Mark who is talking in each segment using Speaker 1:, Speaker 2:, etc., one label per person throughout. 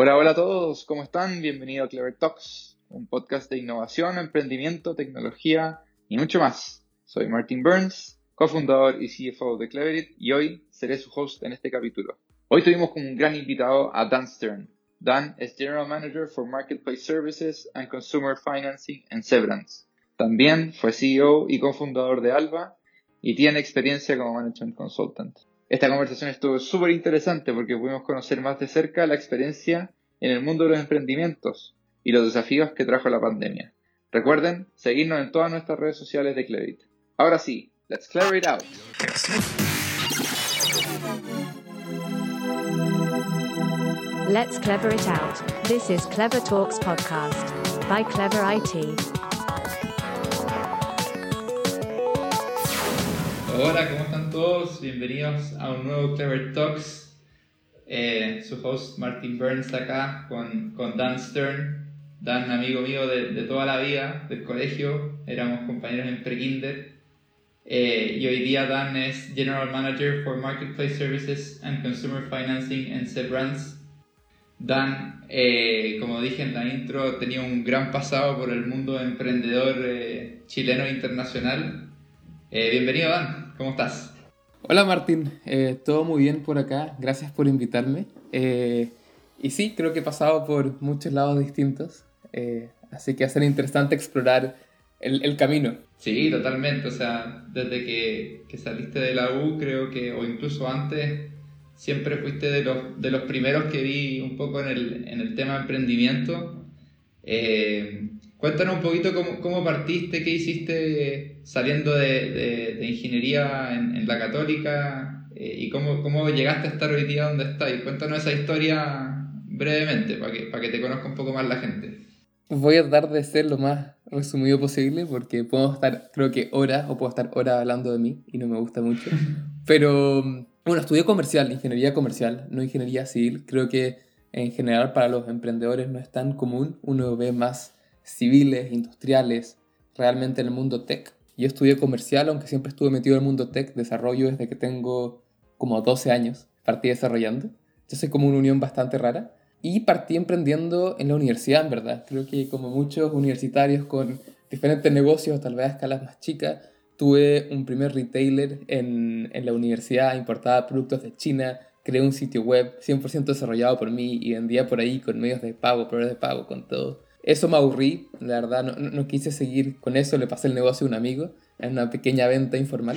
Speaker 1: Hola, hola a todos, ¿cómo están? Bienvenido a Clever Talks, un podcast de innovación, emprendimiento, tecnología y mucho más. Soy Martin Burns, cofundador y CFO de Cleverit y hoy seré su host en este capítulo. Hoy tuvimos como un gran invitado a Dan Stern. Dan es General Manager for Marketplace Services and Consumer Financing en Severance. También fue CEO y cofundador de Alba y tiene experiencia como Management Consultant. Esta conversación estuvo súper interesante porque pudimos conocer más de cerca la experiencia en el mundo de los emprendimientos y los desafíos que trajo la pandemia. Recuerden seguirnos en todas nuestras redes sociales de Cleverit. Ahora sí, let's clear it out.
Speaker 2: Let's clever it out. This is Clever Talks podcast by Clever IT.
Speaker 1: Hola, ¿cómo están todos? Bienvenidos a un nuevo Clever Talks. Eh, su host Martin Burns acá con, con Dan Stern. Dan, amigo mío de, toda la vida, del colegio. Éramos compañeros en pre-kinder. Eh, y hoy día Dan es General Manager for Marketplace Services and Consumer Financing en Sebrance. Dan, eh, como dije en la intro, tenía un gran pasado por el mundo emprendedor eh, chileno e internacional. Bienvenido Dan. ¿Cómo estás?
Speaker 3: Hola Martín, eh, todo muy bien por acá, gracias por invitarme. Eh, y sí, creo que he pasado por muchos lados distintos, eh, así que va a interesante explorar el, camino.
Speaker 1: Sí, totalmente, o sea, desde que, que, saliste de la U, creo que, o incluso antes, siempre fuiste de los, de los primeros que vi un poco en el, en el tema emprendimiento. Cuéntanos un poquito cómo, cómo, partiste, qué hiciste saliendo de, de, de ingeniería en, en, la católica eh, y cómo, cómo, llegaste a estar hoy día donde estás. Cuéntanos esa historia brevemente para que, para que te conozca un poco más la gente.
Speaker 3: Voy a tratar de ser lo más resumido posible porque puedo estar, creo que horas o puedo estar horas hablando de mí y no me gusta mucho. Pero bueno, estudié comercial, ingeniería comercial, no ingeniería civil. Creo que en general para los emprendedores no es tan común. Uno ve más civiles, industriales, realmente en el mundo tech. Yo estudié comercial, aunque siempre estuve metido en el mundo tech, desarrollo desde que tengo como 12 años, partí desarrollando. Entonces como una unión bastante rara. Y partí emprendiendo en la universidad, en verdad. Creo que como muchos universitarios con diferentes negocios, tal vez a escalas más chicas, tuve un primer retailer en, en la universidad, importaba productos de China, creé un sitio web 100% desarrollado por mí y vendía por ahí con medios de pago, proveedores de pago, con todo. Eso me aburrí, la verdad, no, no, quise seguir con eso, le pasé el negocio a un amigo en una pequeña venta informal.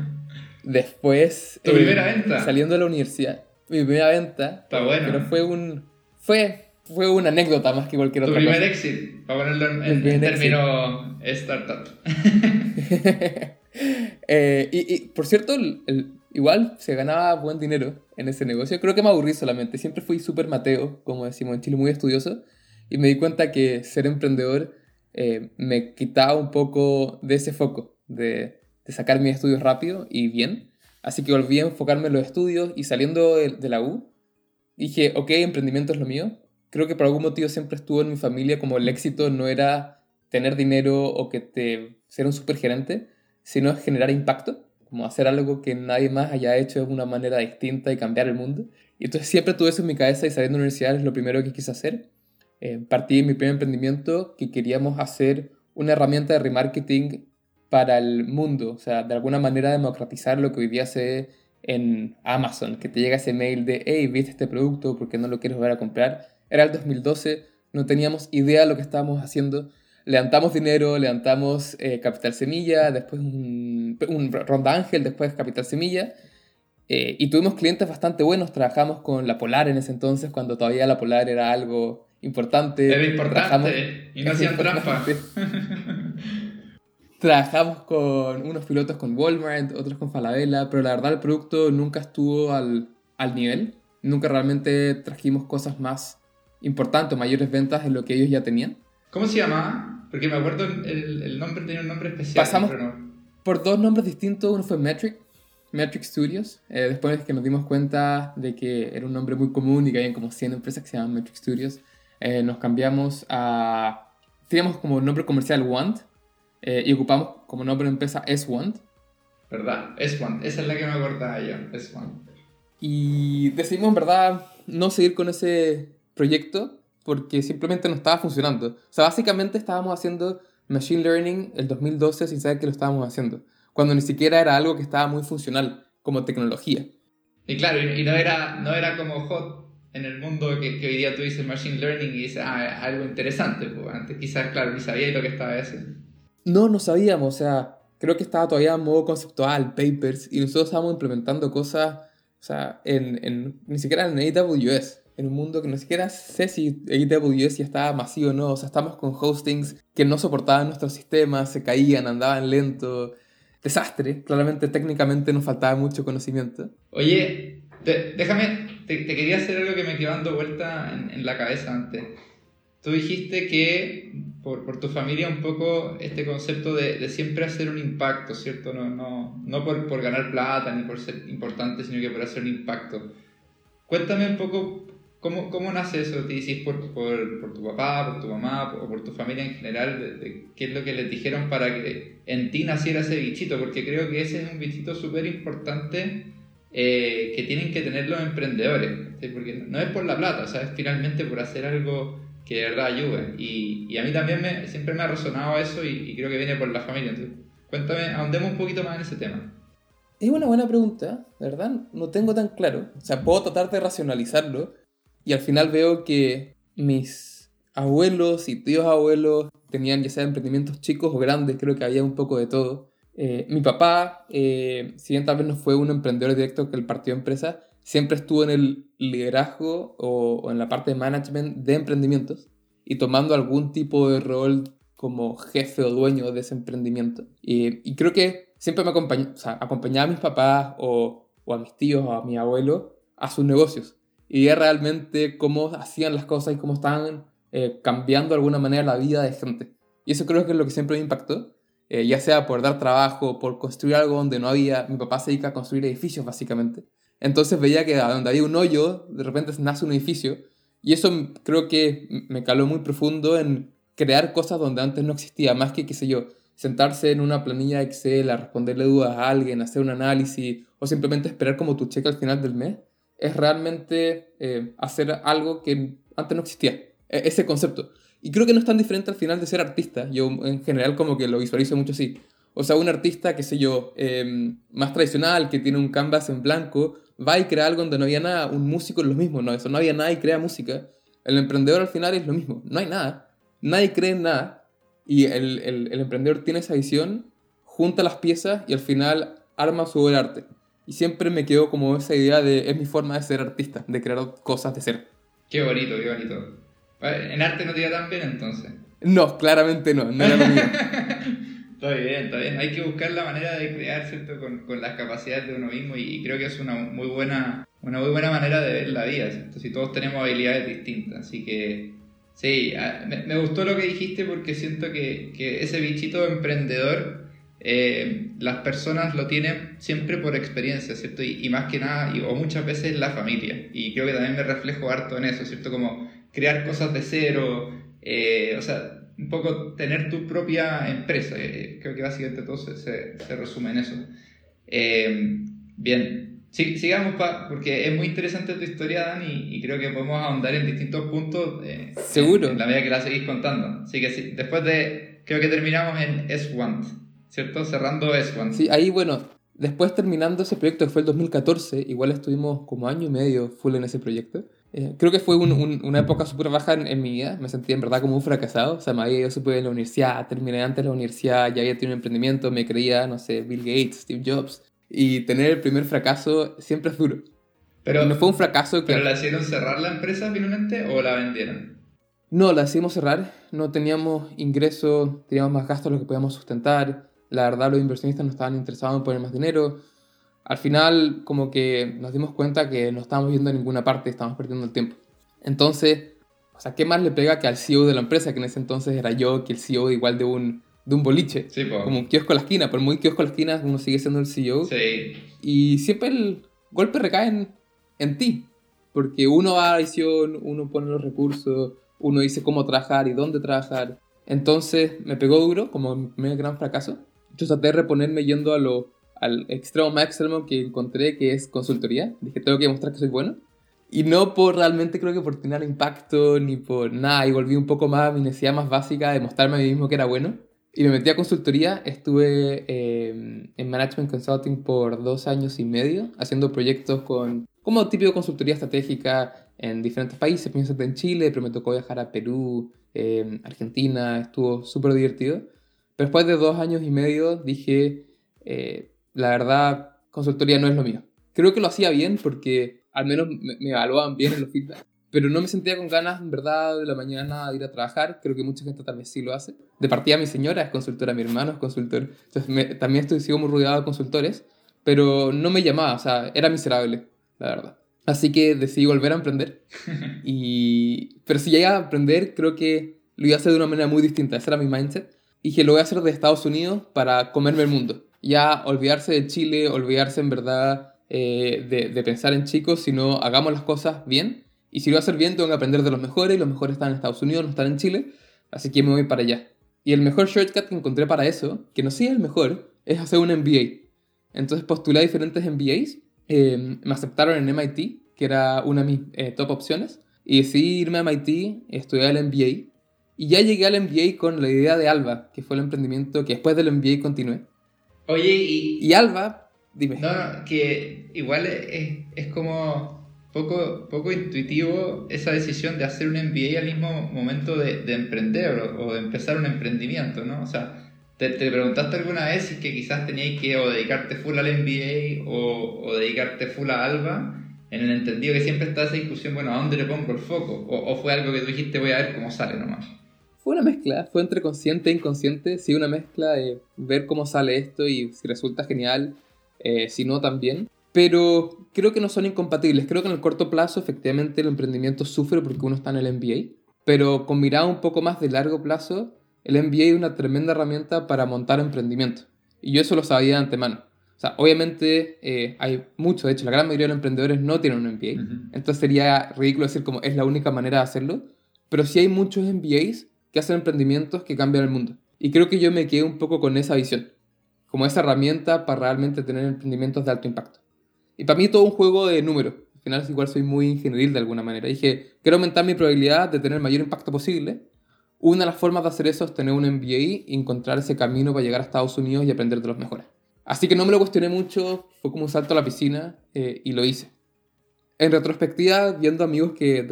Speaker 3: Después...
Speaker 1: ¿Tu primera venta?
Speaker 3: Saliendo de la universidad. Mi primera venta.
Speaker 1: Está bueno.
Speaker 3: Pero fue un... Fue, fue una anécdota más que cualquier
Speaker 1: tu
Speaker 3: otra
Speaker 1: cosa.
Speaker 3: Tu
Speaker 1: primer exit, para ponerlo en, en término startup.
Speaker 3: eh, y, y, por cierto, el, el, igual se ganaba buen dinero en ese negocio. Creo que me aburrí solamente. Siempre fui súper mateo, como decimos en Chile, muy estudioso. Y me di cuenta que ser emprendedor eh, me quitaba un poco de ese foco, de, sacar mis estudios rápido y bien. Así que volví a enfocarme en los estudios y saliendo de, de, la U, dije, ok, emprendimiento es lo mío. Creo que por algún motivo siempre estuvo en mi familia como el éxito no era tener dinero o que te ser un supergerente, sino generar impacto, como hacer algo que nadie más haya hecho de una manera distinta y cambiar el mundo. Y entonces siempre tuve eso en mi cabeza y saliendo de la universidad es lo primero que quise hacer eh, partí en mi primer emprendimiento que queríamos hacer una herramienta de remarketing para el mundo, o sea, de alguna manera democratizar lo que hoy día se en Amazon, que te llega ese mail de, hey, viste este producto, ¿por qué no lo quieres volver a comprar? Era el 2012, no teníamos idea de lo que estábamos haciendo, levantamos dinero, levantamos eh, Capital Semilla, después un, un, Ronda Ángel, después Capital Semilla, eh, y tuvimos clientes bastante buenos, trabajamos con La Polar en ese entonces, cuando todavía La Polar era algo importante.
Speaker 1: Era importante y no hacían trampa.
Speaker 3: Trabajamos con unos pilotos con Walmart, otros con Falabella, pero la verdad el producto nunca estuvo al, al nivel. Nunca realmente trajimos cosas más importantes, mayores ventas de lo que ellos ya tenían.
Speaker 1: ¿Cómo se llamaba? Porque me acuerdo el, el nombre tenía un nombre especial.
Speaker 3: Pasamos
Speaker 1: pero no.
Speaker 3: por dos nombres distintos. Uno fue Metric, Metric Studios. Eh, después que nos dimos cuenta de que era un nombre muy común y que había como 100 empresas que se llaman Metric Studios, eh, nos cambiamos a... Teníamos como nombre comercial Want eh, y ocupamos como nombre de empresa S-Want.
Speaker 1: ¿Verdad? S-Want, esa es la que me acordaba yo, S-Want.
Speaker 3: Y decidimos en verdad no seguir con ese, proyecto porque simplemente no estaba funcionando. O sea, básicamente estábamos haciendo Machine Learning el 2012 sin saber que lo estábamos haciendo, cuando ni siquiera era algo que estaba muy funcional como tecnología.
Speaker 1: Y claro, y no era, no era como hot en el mundo que, que hoy día tú dices Machine Learning y dices, ah, algo interesante, pues antes quizás, claro, ni sabíais lo que estaba haciendo.
Speaker 3: No, no sabíamos, o sea, creo que estaba todavía en modo conceptual, papers, y nosotros estábamos implementando cosas, o sea, en, en, ni siquiera en AWS, en un mundo que ni siquiera sé si AWS ya estaba masivo o no, o sea, estamos con hostings que no soportaban nuestros sistemas, se caían, andaban lento, desastre, claramente técnicamente nos faltaba mucho conocimiento.
Speaker 1: Oye, déjame, te, quería hacer algo que me quedó dando vuelta en, la cabeza antes. Tú dijiste que por, tu familia un poco este concepto de, siempre hacer un impacto, ¿cierto? No, no, no por, ganar plata ni por ser importante, sino que por hacer un impacto. Cuéntame un poco cómo, cómo nace eso, te por, por, tu papá, por tu mamá o por tu familia en general, de, qué es lo que les dijeron para que en ti naciera ese bichito, porque creo que ese es un bichito súper importante eh, que tienen que tener los emprendedores, porque no es por la plata, o es finalmente por hacer algo que de verdad ayude. Y, y a mí también me, siempre me ha resonado eso y, creo que viene por la familia. Entonces, cuéntame, ahondemos un poquito más en ese tema.
Speaker 3: Es una buena pregunta, ¿verdad? No tengo tan claro. O sea, puedo tratar de racionalizarlo y al final veo que mis abuelos y tíos abuelos tenían ya sea emprendimientos chicos o grandes, creo que había un poco de todo. Eh, mi papá, eh, si bien tal vez no fue un emprendedor directo que el partido empresa, siempre estuvo en el liderazgo o, en la parte de management de emprendimientos y tomando algún tipo de rol como jefe o dueño de ese emprendimiento. Y, creo que siempre me sea, acompañaba a mis papás o, o, a mis tíos o a mi abuelo a sus negocios. Y es realmente cómo hacían las cosas y cómo estaban eh, cambiando de alguna manera la vida de gente. Y eso creo que es lo que siempre me impactó. Eh, ya sea por dar trabajo, por construir algo donde no había. Mi papá se dedica a construir edificios, básicamente. Entonces veía que donde había un hoyo, de repente nace un edificio. Y eso creo que me caló muy profundo en crear cosas donde antes no existía, más que, qué sé yo, sentarse en una planilla Excel a responderle dudas a alguien, hacer un análisis o simplemente esperar como tu cheque al final del mes, es realmente eh, hacer algo que antes no existía, e-, ese concepto. Y creo que no es tan diferente al final de ser artista. Yo en general como que lo visualizo mucho así. O sea, un artista, qué sé yo, em, más tradicional, que tiene un canvas en blanco, va y crea algo donde no había nada. Un músico es lo mismo, ¿no? Eso no había nada y crea música. El emprendedor al final es lo mismo, no hay nada. Nadie cree en nada. Y el, el, el emprendedor tiene esa visión, junta las piezas y al final arma su arte. Y siempre me quedo como esa idea de es mi forma de ser artista, de crear cosas de ser.
Speaker 1: Qué bonito, qué bonito. En arte no te iba tan bien entonces.
Speaker 3: No, claramente no, no era lo mío.
Speaker 1: Está bien, está bien. Hay que buscar la manera de crear, ¿cierto? Con, con las capacidades de uno mismo y, creo que es una muy buena, una muy buena manera de ver la vida, ¿cierto? Si todos tenemos habilidades distintas. Así que, sí, me, me gustó lo que dijiste porque siento que, que ese bichito emprendedor, eh, las personas lo tienen siempre por experiencia, ¿cierto? Y, y más que nada, y, o muchas veces la familia. Y creo que también me reflejo harto en eso, ¿cierto? Como crear cosas de cero, eh, o sea, un poco tener tu propia empresa. Eh, creo que básicamente todo se, se, resume en eso. Eh, bien, sí, sigamos porque es muy interesante tu historia, Dan, y, creo que podemos ahondar en distintos puntos.
Speaker 3: Seguro.
Speaker 1: En, la medida que la seguís contando. Así que sí, después de, creo que terminamos en S1, ¿cierto? Cerrando S1.
Speaker 3: Sí, ahí bueno, después terminando ese proyecto que fue el 2014, igual estuvimos como año y medio full en ese proyecto. Eh, creo que fue una época súper baja en, mi vida. Me sentía en verdad como un fracasado. O sea, me había ido súper en la universidad, terminé antes la universidad, ya había tenido un emprendimiento, me creía, no sé, Bill Gates, Steve Jobs. Y tener el primer fracaso siempre es duro. Pero no fue un fracaso que...
Speaker 1: ¿Pero la hicieron cerrar la empresa finalmente o la vendieron?
Speaker 3: No, la hicimos cerrar. No teníamos ingresos, teníamos más gastos de lo que podíamos sustentar. La verdad, los inversionistas no estaban interesados en poner más dinero al final como que nos dimos cuenta que no estábamos yendo a ninguna parte, estábamos perdiendo el tiempo. Entonces, o sea, ¿qué más le pega que al CEO de la empresa, que en ese entonces era yo, que el CEO igual de un, de un boliche?
Speaker 1: Sí,
Speaker 3: Como un kiosco a la esquina, por muy kiosco a la esquina uno sigue siendo el CEO.
Speaker 1: Sí.
Speaker 3: Y siempre el golpe recae en, en ti, porque uno va a la visión, uno pone los recursos, uno dice cómo trabajar y dónde trabajar. Entonces me pegó duro, como mi gran fracaso. Yo traté de reponerme yendo a lo al extremo más extremo que encontré, que es consultoría. Dije, tengo que demostrar que soy bueno. Y no por realmente creo que por tener impacto ni por nada. Y volví un poco más a mi necesidad más básica de mostrarme a mí mismo que era bueno. Y me metí a consultoría. Estuve eh, en Management Consulting por dos años y medio, haciendo proyectos con, como típico consultoría estratégica en diferentes países. Pienso en Chile, pero me tocó viajar a Perú, eh, Argentina. Estuvo súper divertido. Pero después de dos años y medio dije, eh, la verdad, consultoría no es lo mío. Creo que lo hacía bien porque al menos me, me evaluaban bien en los feedback. Pero no me sentía con ganas, en verdad, de la mañana de ir a trabajar. Creo que mucha gente vez sí lo hace. De partida, mi señora es consultora, mi hermano es consultor. Entonces, también estoy, sigo muy rodeado de consultores. Pero no me llamaba, o sea, era miserable, la verdad. Así que decidí volver a emprender. Y... Pero si llegué a emprender, creo que lo iba a hacer de una manera muy distinta. Ese era mi mindset. Y dije, lo voy a hacer de Estados Unidos para comerme el mundo. Ya olvidarse de Chile, olvidarse en verdad eh, de, de, pensar en chicos, sino hagamos las cosas bien. Y si lo hacer bien, tengo que aprender de los mejores, y los mejores están en Estados Unidos, no están en Chile, así que me voy para allá. Y el mejor shortcut que encontré para eso, que no sea el mejor, es hacer un MBA. Entonces postulé a diferentes MBAs, eh, me aceptaron en MIT, que era una de mis eh, top opciones, y decidí irme a MIT, estudiar el MBA, y ya llegué al MBA con la idea de Alba, que fue el emprendimiento que después del MBA continué.
Speaker 1: Oye, y...
Speaker 3: Y Alba Dime.
Speaker 1: No, no, que igual es, es como poco, poco intuitivo esa decisión de hacer un MBA al mismo momento de, de emprender o, o, de empezar un emprendimiento, ¿no? O sea, ¿te, te preguntaste alguna vez si que quizás tenías que o dedicarte full al MBA o, o, dedicarte full a Alba? En el entendido que siempre está esa discusión, bueno, ¿a dónde le pongo el foco? O, o fue algo que tú dijiste, voy a ver cómo sale nomás.
Speaker 3: Fue una mezcla, fue entre consciente e inconsciente, sí, una mezcla de ver cómo sale esto y si resulta genial, eh, si no también. Pero creo que no son incompatibles. Creo que en el corto plazo efectivamente el emprendimiento sufre porque uno está en el MBA. Pero con mirada un poco más de largo plazo, el MBA es una tremenda herramienta para montar emprendimiento. Y yo eso lo sabía de antemano. O sea, obviamente eh, hay mucho, de hecho la gran mayoría de los emprendedores no tienen un MBA. Uh -huh. Entonces sería ridículo decir como es la única manera de hacerlo. Pero sí hay muchos MBAs que hacen emprendimientos que cambian el mundo. Y creo que yo me quedé un poco con esa visión como esa herramienta para realmente tener emprendimientos de alto impacto. Y para mí todo un juego de números. Al final igual soy muy ingenieril de alguna manera. Dije, quiero aumentar mi probabilidad de tener el mayor impacto posible. Una de las formas de hacer eso es tener un MBA y encontrar ese camino para llegar a Estados Unidos y aprender de los mejores. Así que no me lo cuestioné mucho, fue como un salto a la piscina eh, y lo hice. En retrospectiva, viendo amigos, que,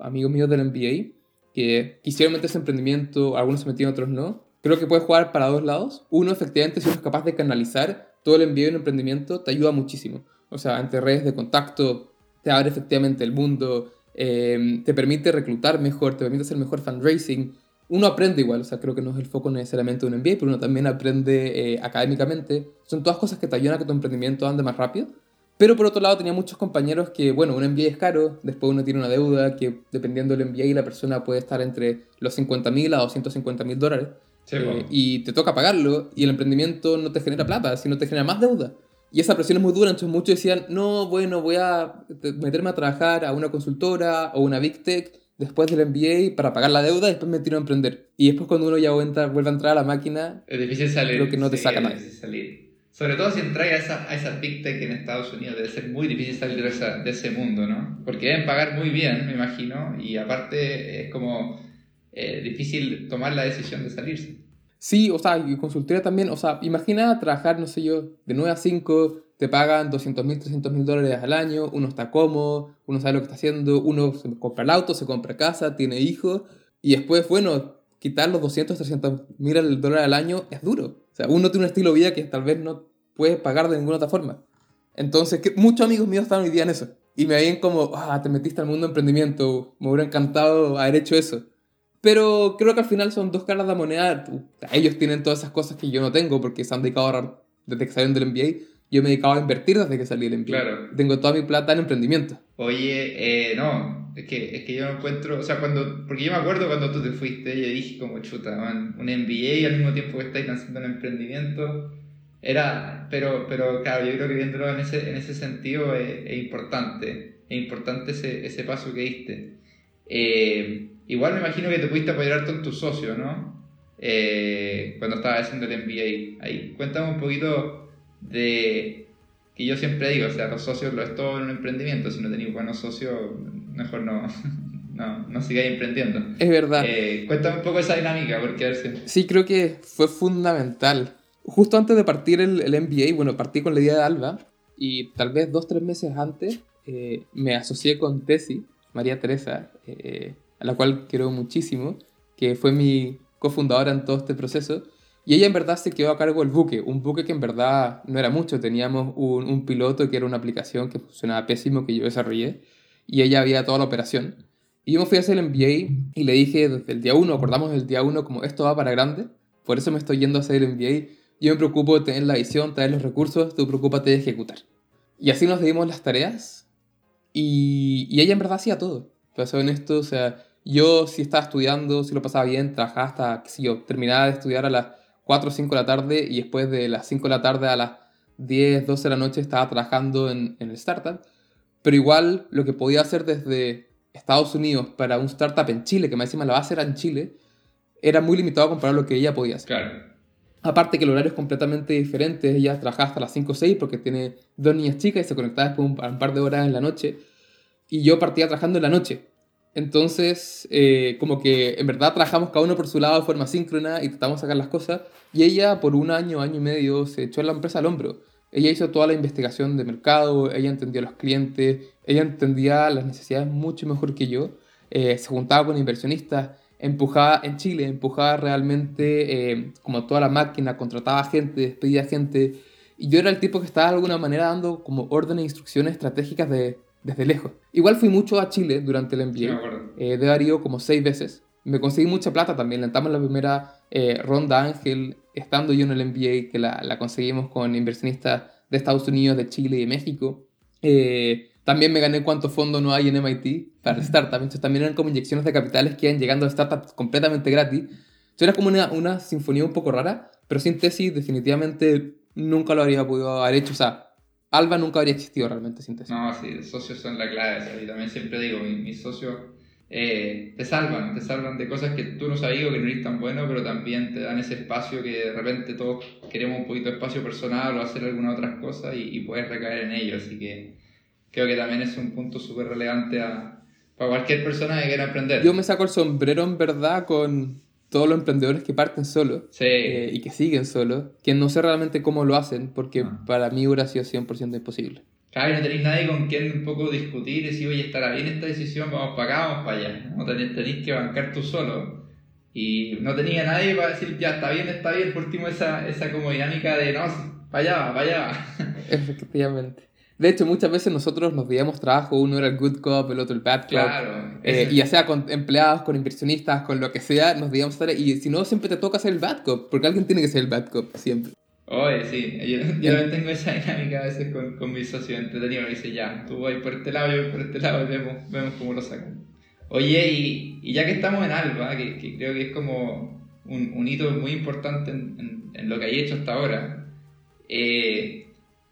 Speaker 3: amigos míos del MBA que quisieron meter ese emprendimiento, algunos se metieron, otros no, creo que puedes jugar para dos lados. Uno, efectivamente, si eres capaz de canalizar todo el envío en emprendimiento, te ayuda muchísimo. O sea, entre redes de contacto, te abre efectivamente el mundo, eh, te permite reclutar mejor, te permite hacer mejor fundraising. Uno aprende igual, o sea, creo que no es el foco necesariamente de un MBA, pero uno también aprende eh, académicamente. Son todas cosas que te ayudan a que tu emprendimiento ande más rápido. Pero por otro lado tenía muchos compañeros que, bueno, un MBA es caro, después uno tiene una deuda que dependiendo del MBA la persona puede estar entre los 50 mil a 250 mil dólares. Sí, eh, y te toca pagarlo y el emprendimiento no te genera plata, sino te genera más deuda. Y esa presión es muy dura, entonces muchos decían, no, bueno, voy a meterme a trabajar a una consultora o una Big Tech después del MBA para pagar la deuda y después me tiro a emprender. Y después cuando uno ya vuelve a, entrar a la máquina,
Speaker 1: es difícil salir.
Speaker 3: creo que no te
Speaker 1: sí,
Speaker 3: saca
Speaker 1: es
Speaker 3: nada.
Speaker 1: Sobre todo si entras a esa, a esa Big Tech en Estados Unidos, debe ser muy difícil salir de, esa, de ese mundo, ¿no? Porque deben pagar muy bien, me imagino, y aparte es como eh, difícil tomar la decisión de salirse.
Speaker 3: Sí, o sea, consultoría también, o sea, imagina trabajar, no sé yo, de 9 a 5, te pagan 200 mil, 300 mil dólares al año, uno está cómodo, uno sabe lo que está haciendo, uno se compra el auto, se compra casa, tiene hijos, y después, bueno, quitar los 200, 300 mil dólares al año es duro. O sea, uno tiene un estilo de vida que tal vez no puedes pagar de ninguna otra forma. Entonces, que, muchos amigos míos están hoy día en eso. Y me ven como, ah, te metiste al mundo de emprendimiento, me hubiera encantado haber hecho eso. Pero creo que al final son dos caras de moneda. Ellos tienen todas esas cosas que yo no tengo porque se han dedicado a ahorrar desde que salieron del MBA. Yo me he dedicado a invertir desde que salí del MBA.
Speaker 1: Claro.
Speaker 3: Tengo toda mi plata en emprendimiento.
Speaker 1: Oye, eh, no, es que, es que yo no encuentro, o sea, cuando, porque yo me acuerdo cuando tú te fuiste, yo dije como chuta, man, un MBA al mismo tiempo que estáis lanzando un emprendimiento, era, pero, pero claro, yo creo que viéndolo en ese, en ese sentido es, es importante, es importante ese, ese paso que diste. Eh, igual me imagino que te pudiste apoyar con tu socio, ¿no? Eh, cuando estabas haciendo el MBA. Ahí, cuéntame un poquito de que yo siempre digo, o sea, los socios lo es todo en un emprendimiento, si no tenéis buenos socios, mejor no, no, no sigáis emprendiendo.
Speaker 3: Es verdad.
Speaker 1: Eh, cuéntame un poco esa dinámica, porque a ver si...
Speaker 3: Sí, creo que fue fundamental. Justo antes de partir el, el MBA, bueno, partí con la idea de Alba y tal vez dos, tres meses antes eh, me asocié con Tessy, María Teresa, eh, a la cual quiero muchísimo, que fue mi cofundadora en todo este proceso. Y ella en verdad se quedó a cargo del buque, un buque que en verdad no era mucho. Teníamos un, un piloto que era una aplicación que funcionaba pésimo, que yo desarrollé, y ella había toda la operación. Y yo me fui a hacer el MBA y le dije desde el día uno, acordamos el día uno como esto va para grande, por eso me estoy yendo a hacer el MBA. Yo me preocupo de tener la visión, traer los recursos, tú preocúpate de ejecutar. Y así nos dimos las tareas y, ella en verdad hacía todo. Para ser honesto, o sea, yo si estaba estudiando, si lo pasaba bien, trabajaba hasta, qué yo, terminaba de estudiar a las 4 o 5 de la tarde y después de las 5 de la tarde a las 10, 12 de la noche estaba trabajando en, en el startup. Pero igual lo que podía hacer desde Estados Unidos para un startup en Chile, que más encima la base era en Chile, era muy limitado comparado a lo que ella podía hacer.
Speaker 1: Claro.
Speaker 3: Aparte que el horario es completamente diferente, ella trabaja hasta las 5 o 6 porque tiene dos niñas chicas y se conectaba después un, un par de horas en la noche. Y yo partía trabajando en la noche. Entonces, eh, como que en verdad trabajamos cada uno por su lado de forma síncrona y tratamos de sacar las cosas. Y ella por un año, año y medio, se echó la empresa al hombro. Ella hizo toda la investigación de mercado, ella entendía a los clientes, ella entendía las necesidades mucho mejor que yo. Eh, se juntaba con inversionistas, empujaba en Chile, empujaba realmente eh, como toda la máquina, contrataba gente, despedía gente. Y yo era el tipo que estaba de alguna manera dando como órdenes e instrucciones estratégicas de, desde lejos. Igual fui mucho a Chile durante el
Speaker 1: acuerdo.
Speaker 3: Eh, de ido como seis veces. Me conseguí mucha plata también. Levantamos la primera eh, ronda Ángel, estando yo en el MBA, que la, la conseguimos con inversionistas de Estados Unidos, de Chile y de México. Eh, también me gané cuántos fondos no hay en MIT para startups. Entonces también eran como inyecciones de capitales que iban llegando a startups completamente gratis. Entonces era como una, una sinfonía un poco rara, pero sin tesis definitivamente nunca lo habría podido haber hecho. O sea, Alba nunca habría existido realmente sin tesis.
Speaker 1: No, sí, socios son la clave. y también siempre digo, mi- mis, socios eh, te salvan, te salvan de cosas que tú no sabías o que no eres tan bueno, pero también te dan ese espacio que de repente todos queremos un poquito de espacio personal o hacer algunas otras cosas y, y puedes recaer en ello. Así que creo que también es un punto súper relevante a, para cualquier persona que quiera emprender.
Speaker 3: Yo me saco el sombrero en verdad con todos los emprendedores que parten solos
Speaker 1: Sí,
Speaker 3: eh, y que siguen solos, que no sé realmente cómo lo hacen, porque
Speaker 1: Ah.
Speaker 3: para mí hubiera sido 100% imposible.
Speaker 1: Claro, y no tenéis nadie con quien un poco discutir y decir, oye, estará bien esta decisión, vamos para acá, vamos para allá. No tenéis, tenéis que bancar tú solo. Y no tenía nadie para decir, ya, está bien, está bien. Por último, esa, esa como dinámica de, no, para allá, para allá. va".
Speaker 3: Efectivamente. De hecho, muchas veces nosotros nos veíamos trabajo, uno era el good cop, el otro el bad cop.
Speaker 1: Claro.
Speaker 3: Eh, y ya sea con empleados, con inversionistas, con lo que sea, nos digamos estar Y si no, siempre te toca ser el bad cop, porque alguien tiene que ser el bad cop, siempre.
Speaker 1: Oye, sí, yo, yo también tengo esa dinámica a veces con, con mis socios entretenidos. Me dice, ya, tú vas por este lado, yo voy por este lado y vemos, vemos cómo lo sacan. Oye, y, y ya que estamos en Alba, que, que creo que es como un, un hito muy importante en, en- en lo que hay hecho hasta ahora, eh,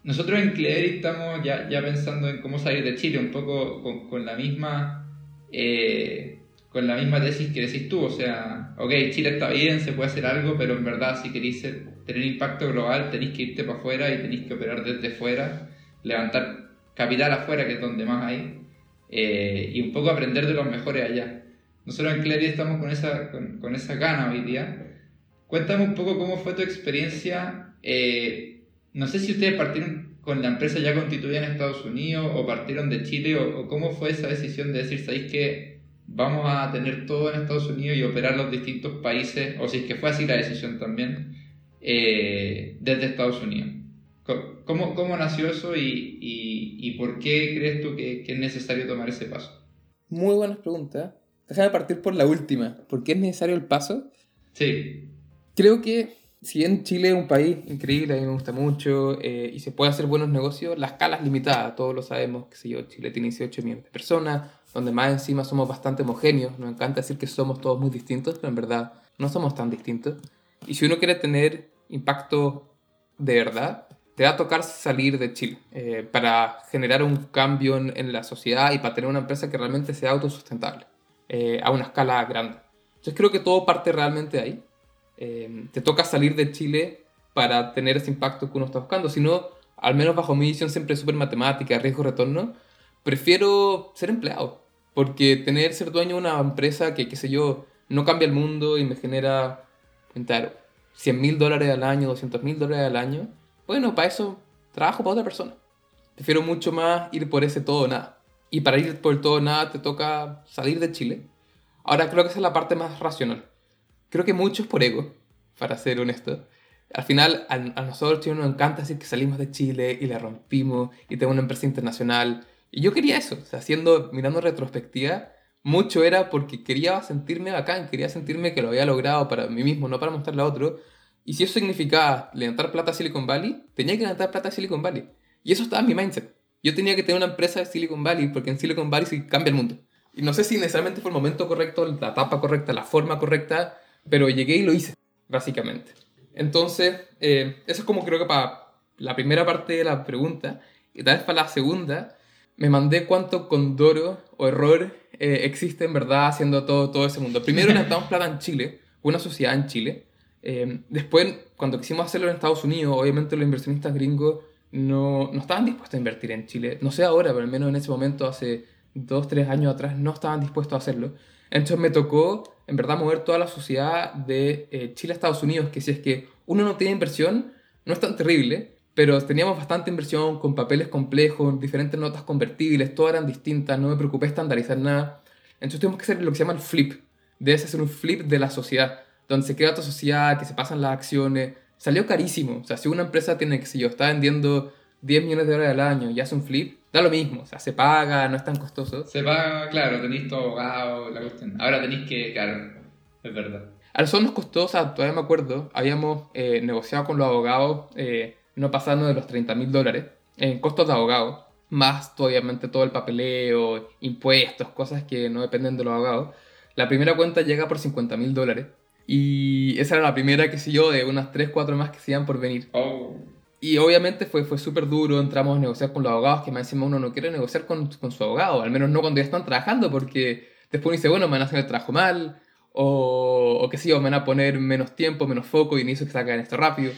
Speaker 1: nosotros en Clevery estamos ya, ya pensando en cómo salir de Chile, un poco con, con la misma... eh, con la misma tesis que decís tú, o sea, ok, Chile está bien, se puede hacer algo, pero en verdad si queréis tener impacto global tenéis que irte para afuera y tenéis que operar desde fuera, levantar capital afuera, que es donde más hay, eh, y un poco aprender de los mejores allá. Nosotros en Clery estamos con esa, con, con esa gana hoy día. Cuéntame un poco cómo fue tu experiencia. eh, no sé si ustedes partieron con la empresa ya constituida en Estados Unidos o partieron de Chile o, o cómo fue esa decisión de decir, ¿sabéis que vamos a tener todo en Estados Unidos y operar los distintos países? O si es que fue así la decisión también, eh, desde Estados Unidos. ¿Cómo, cómo nació eso y, y, y por qué crees tú que, que es necesario tomar ese paso?
Speaker 3: Muy buenas preguntas. Déjame partir por la última. ¿Por qué es necesario el paso?
Speaker 1: Sí,
Speaker 3: Creo que si bien Chile es un país increíble, a mí me gusta mucho, eh, y se puede hacer buenos negocios, la escala es limitada, todos lo sabemos, que sé yo, Chile tiene 18 millones de personas, donde más encima somos bastante homogéneos, nos encanta decir que somos todos muy distintos, pero en verdad no somos tan distintos. Y si uno quiere tener impacto de verdad, te va a tocar salir de Chile eh, para generar un cambio en, la sociedad y para tener una empresa que realmente sea autosustentable eh, a una escala grande. Entonces creo que todo parte realmente ahí. Eh, te toca salir de Chile para tener ese impacto que uno está buscando. Si no, al menos bajo mi visión siempre súper matemática, riesgo-retorno, prefiero ser empleado. Porque tener, ser dueño de una empresa que, qué sé yo, no cambia el mundo y me genera, claro, 100 mil dólares al año, 200 mil dólares al año, bueno, para eso trabajo para otra persona. Prefiero mucho más ir por ese todo o nada. Y para ir por el todo o nada te toca salir de Chile. Ahora creo que esa es la parte más racional. Creo que mucho es por ego, para ser honesto. Al final, a, nosotros chilenos nos encanta decir que salimos de Chile y la rompimos y tenemos una empresa internacional. Y yo quería eso, o sea, haciendo, mirando retrospectiva, mucho era porque quería sentirme bacán, quería sentirme que lo había logrado para mí mismo, no para mostrarle a otro. Y si eso significaba levantar plata a Silicon Valley, tenía que levantar plata a Silicon Valley. Y eso estaba en mi mindset. Yo tenía que tener una empresa de Silicon Valley porque en Silicon Valley se cambia el mundo. Y no sé si necesariamente fue el momento correcto, la etapa correcta, la forma correcta, pero llegué y lo hice, básicamente. Entonces, eh, eso es como creo que para la primera parte de la pregunta. Y tal vez para la segunda, me mandé cuánto condoro o error eh, existe en verdad haciendo todo, todo ese mundo. Primero levantamos plata en Chile, una sociedad en Chile. Eh, después, cuando quisimos hacerlo en Estados Unidos, obviamente los inversionistas gringos no, no estaban dispuestos a invertir en Chile. No sé ahora, pero al menos en ese momento, hace dos, tres años atrás, no estaban dispuestos a hacerlo. Entonces me tocó, en verdad, mover toda la sociedad de eh, Chile a Estados Unidos, que si es que uno no tiene inversión, no es tan terrible, pero teníamos bastante inversión con papeles complejos, diferentes notas convertibles, todas eran distintas, no me preocupé estandarizar nada. Entonces tuvimos que hacer lo que se llama el flip. Debes hacer un flip de la sociedad, donde se crea otra sociedad, que se pasan las acciones. Salió carísimo. O sea, si una empresa tiene, que si yo, está vendiendo 10 millones de dólares al año y hace un flip, da lo mismo. O sea, se paga, no es tan costoso.
Speaker 1: Se paga, claro, tenéis todo abogado, la cuestión. Ahora tenéis que, claro, es verdad.
Speaker 3: A nosotros nos costó, o sea, todavía me acuerdo, habíamos eh, negociado con los abogados eh, no pasando de los 30 mil dólares en costos de abogado, más obviamente todo el papeleo, impuestos, cosas que no dependen de los abogados. La primera cuenta llega por 50 mil dólares. Y esa era la primera, que sé yo, de unas 3, 4 más que se iban por venir.
Speaker 1: Oh.
Speaker 3: Y obviamente fue, fue súper duro, entramos a negociar con los abogados, que más encima uno no quiere negociar con, con, su abogado, al menos no cuando ya están trabajando, porque después uno dice, bueno, me van a hacer el trabajo mal, o, o qué sé yo, me van a poner menos tiempo, menos foco, y necesito que sacan esto rápido.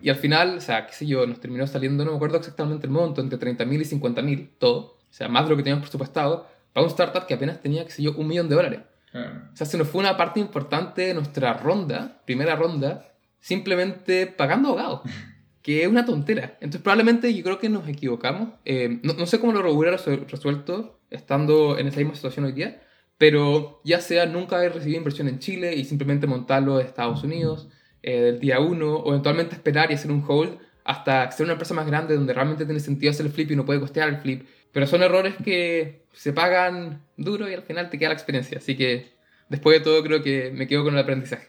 Speaker 3: Y al final, o sea, qué sé yo, nos terminó saliendo, no me acuerdo exactamente el monto, entre 30.000 y 50.000, todo. O sea, más de lo que teníamos presupuestado, para un startup que apenas tenía, qué sé yo, un millón de dólares. O sea, se nos fue una parte importante de nuestra ronda, primera ronda, simplemente pagando abogados. que es una tontera. Entonces, probablemente yo creo que nos equivocamos. Eh, no, no, sé cómo lo hubiera resuelto estando en esa misma situación hoy día, pero ya sea nunca haber recibido inversión en Chile y simplemente montarlo en Estados Unidos eh, del día uno, o eventualmente esperar y hacer un hold hasta ser una empresa más grande donde realmente tiene sentido hacer el flip y no puede costear el flip. Pero son errores que se pagan duro y al final te queda la experiencia. Así que después de todo creo que me quedo con el aprendizaje.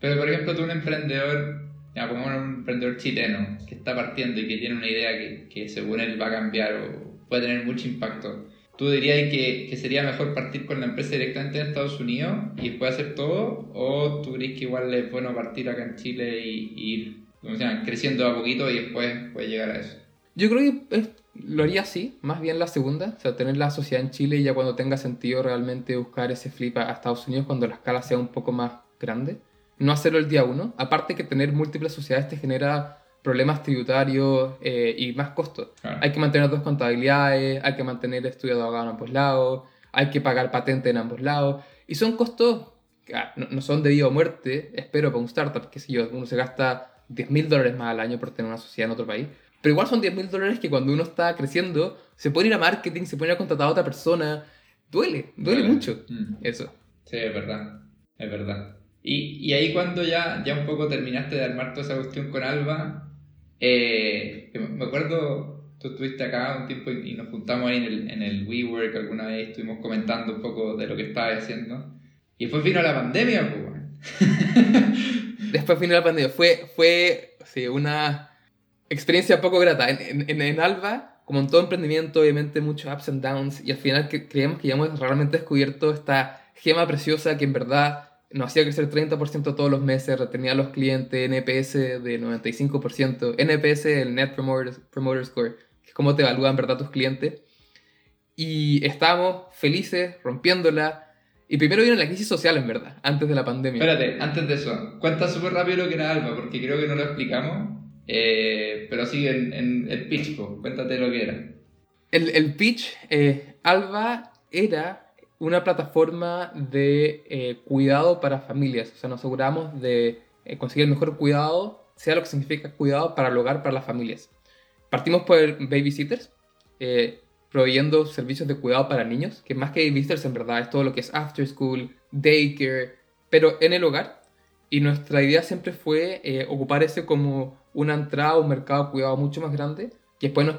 Speaker 1: Pero por ejemplo, tú un emprendedor, ya, como un emprendedor chileno que está partiendo y que tiene una idea que, que según él va a cambiar o puede tener mucho impacto ¿Tú dirías que, que, sería mejor partir con la empresa directamente en Estados Unidos y después hacer todo? ¿O tú crees que igual es bueno partir acá en Chile y, ir creciendo a poquito y después puede llegar a eso?
Speaker 3: Yo creo que lo haría así, más bien la segunda, o sea, tener la sociedad en Chile y ya cuando tenga sentido realmente buscar ese flip a Estados Unidos cuando la escala sea un poco más grande. No hacerlo el día uno, aparte que tener múltiples sociedades te genera problemas tributarios eh, y más costos. Hay que mantener dos contabilidades, hay que mantener estudio de abogado en ambos lados, hay que pagar patente en ambos lados. Y son costos que ah, no, son de vida o muerte, espero, para un startup, que si yo, uno se gasta 10 mil dólares más al año por tener una sociedad en otro país. Pero igual son 10 mil dólares que cuando uno está creciendo, se puede ir a marketing, se puede ir a contratar a otra persona. Duele, duele, mucho mm. eso.
Speaker 1: Sí, es verdad, es verdad. Y, y, ahí cuando ya, ya un poco terminaste de armar toda esa cuestión con Alba, eh, me acuerdo, tú estuviste acá un tiempo y, nos juntamos ahí en el, en el WeWork alguna vez, estuvimos comentando un poco de lo que estabas haciendo. Y después vino la pandemia, pues.
Speaker 3: después vino la pandemia. Fue, fue sí, una experiencia poco grata. En, en, en, Alba, como en todo emprendimiento, obviamente muchos ups and downs. Y al final que, creemos que ya hemos realmente descubierto esta gema preciosa que en verdad nos hacía crecer 30% todos los meses, retenía a los clientes, NPS de 95%, NPS, el Net Promoter, Score, que es cómo te evalúan verdad tus clientes. Y estábamos felices, rompiéndola. Y primero vino la crisis social, en verdad, antes de la pandemia.
Speaker 1: Espérate, antes de eso, cuenta súper rápido lo que era Alba, porque creo que no lo explicamos. Eh, pero sí, en, en el pitch, cuéntate lo que era.
Speaker 3: El, el pitch, eh, Alba era una plataforma de eh, cuidado para familias. O sea, nos aseguramos de eh, conseguir el mejor cuidado, sea lo que significa cuidado para el hogar, para las familias. Partimos por babysitters, eh, proveyendo servicios de cuidado para niños, que más que babysitters en verdad es todo lo que es after school, daycare, pero en el hogar. Y nuestra idea siempre fue eh, ocupar ese como una entrada un mercado de cuidado mucho más grande, que después nos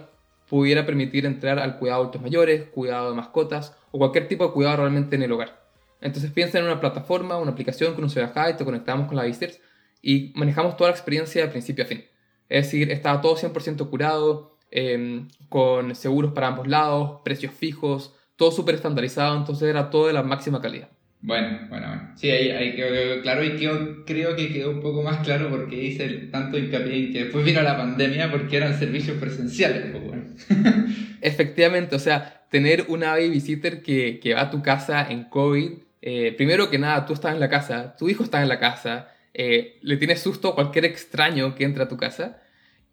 Speaker 3: pudiera permitir entrar al cuidado de adultos mayores, cuidado de mascotas o cualquier tipo de cuidado realmente en el hogar. Entonces piensa en una plataforma, una aplicación que uno se baja y te conectamos con la visitors y manejamos toda la experiencia de principio a fin. Es decir, estaba todo 100% curado, eh, con seguros para ambos lados, precios fijos, todo súper estandarizado, entonces era todo de la máxima calidad.
Speaker 1: Bueno, bueno, bueno. Sí, ahí, ahí quedó claro y quedó- creo que quedó un poco más claro porque hice tanto hincapié en que después vino la pandemia porque eran servicios presenciales. pues, bueno.
Speaker 3: Efectivamente, o sea, tener una babysitter que, que va a tu casa en COVID, eh, primero que nada, tú estás en la casa, tu hijo está en la casa, eh, le tienes susto a cualquier extraño que entra a tu casa,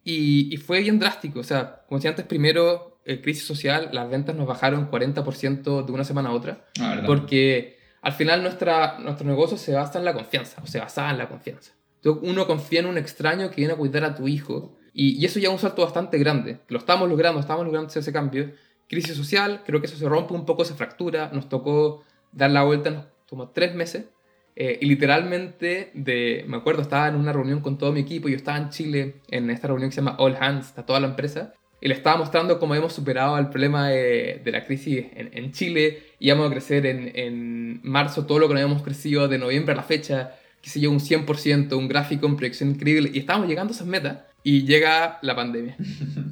Speaker 3: y, y fue bien drástico, o sea, como decía antes, primero, eh, crisis social, las ventas nos bajaron 40% de una semana a otra,
Speaker 1: Ah, verdad.
Speaker 3: porque al final nuestra, nuestro negocio se basa en la confianza, o se basaba en la confianza. Entonces, uno confía en un extraño que viene a cuidar a tu hijo, y, y eso ya es un salto bastante grande. Lo estamos logrando, estamos logrando hacer ese cambio. Crisis social, creo que eso se rompe un poco, se fractura. Nos tocó dar la vuelta, nos tomó tres meses. eh, y literalmente, de, me acuerdo, estaba en una reunión con todo mi equipo. Yo estaba en Chile, en esta reunión que se llama All Hands, está toda la empresa. Y le estaba mostrando cómo hemos superado el problema de, de la crisis en, en Chile. Íbamos a crecer en, en marzo todo lo que no habíamos crecido de noviembre a la fecha. Que se yo, un 100%, un gráfico en proyección increíble. Y estábamos llegando a esas metas. Y llega la pandemia.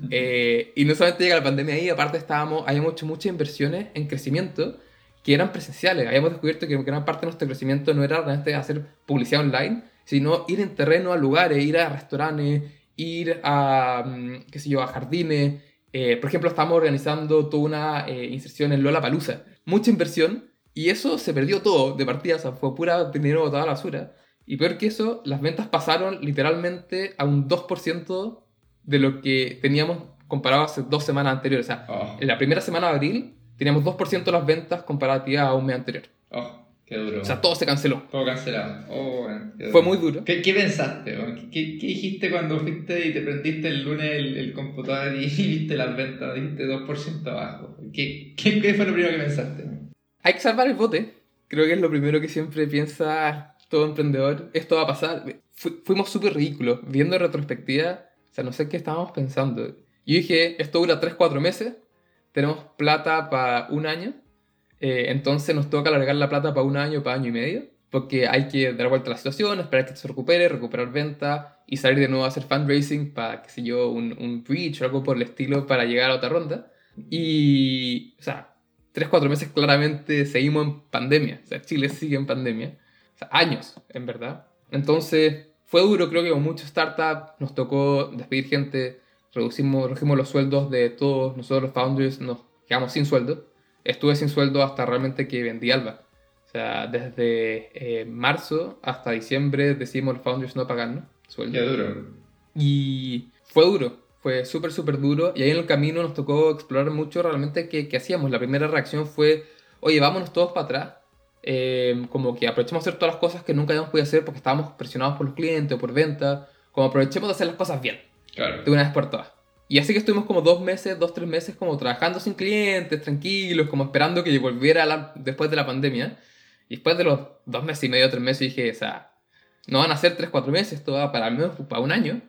Speaker 3: Eh, y no solamente llega la pandemia ahí, aparte estábamos, habíamos hecho muchas inversiones en crecimiento que eran presenciales. Habíamos descubierto que gran parte de nuestro crecimiento no era realmente hacer publicidad online, sino ir en terreno a lugares, ir a restaurantes, ir a, mm, qué sé yo, a jardines. Eh, por ejemplo, estamos organizando toda una eh, inserción en Lola Palusa. Mucha inversión y eso se perdió todo de partida, o sea, fue pura dinero botado a la basura. Y peor que eso, las ventas pasaron literalmente a un 2% de lo que teníamos comparado hace dos semanas anteriores. O sea,
Speaker 1: Oh,
Speaker 3: en la primera semana de abril teníamos 2% de las ventas comparativas a un mes anterior.
Speaker 1: oh, qué duro.
Speaker 3: O sea, todo se canceló.
Speaker 1: todo cancelado. Oh, bueno,
Speaker 3: Fue muy duro.
Speaker 1: ¿Qué, qué pensaste? ¿Qué, qué, qué dijiste cuando fuiste y te prendiste el lunes el, el computador y viste las ventas? Dijiste 2% abajo. ¿Qué, qué, qué fue lo primero que pensaste?
Speaker 3: Hay que salvar el bote. Creo que es lo primero que siempre piensa todo emprendedor. Esto va a pasar. Fu- fuimos súper ridículos. Viendo en retrospectiva, o sea, no sé qué estábamos pensando. Yo dije, esto dura 3-4 meses. Tenemos plata para un año. Eh, entonces nos toca alargar la plata para un año, para año y medio. Porque hay que dar vuelta a la situación, esperar que se recupere, recuperar venta y salir de nuevo a hacer fundraising para, qué sé yo, un, un breach o algo por el estilo para llegar a otra ronda. Y, o sea, 3-4 meses claramente seguimos en pandemia. O sea, Chile sigue en pandemia. O sea, años, en verdad. Entonces, fue duro, creo que con muchos startups nos tocó despedir gente, reducimos, redujimos los sueldos de todos nosotros los founders, nos quedamos sin sueldo. Estuve sin sueldo hasta realmente que vendí Alba. O sea, desde eh, marzo hasta diciembre decidimos los founders no pagarnos sueldo.
Speaker 1: Qué duro.
Speaker 3: Y fue duro, fue súper, súper duro. Y ahí en el camino nos tocó explorar mucho realmente qué, qué hacíamos. La primera reacción fue, oye, vámonos todos para atrás. Eh, como que aprovechemos de hacer todas las cosas que nunca habíamos podido hacer porque estábamos presionados por los clientes o por venta. Como aprovechemos de hacer las cosas bien,
Speaker 1: Claro.
Speaker 3: de una vez por todas. Y así que estuvimos como dos meses, dos, tres meses como trabajando sin clientes, tranquilos, como esperando que volviera la- después de la pandemia. Y después de los dos meses y medio, tres meses, dije, o sea, no van a ser tres, cuatro meses, esto va para al menos para un año.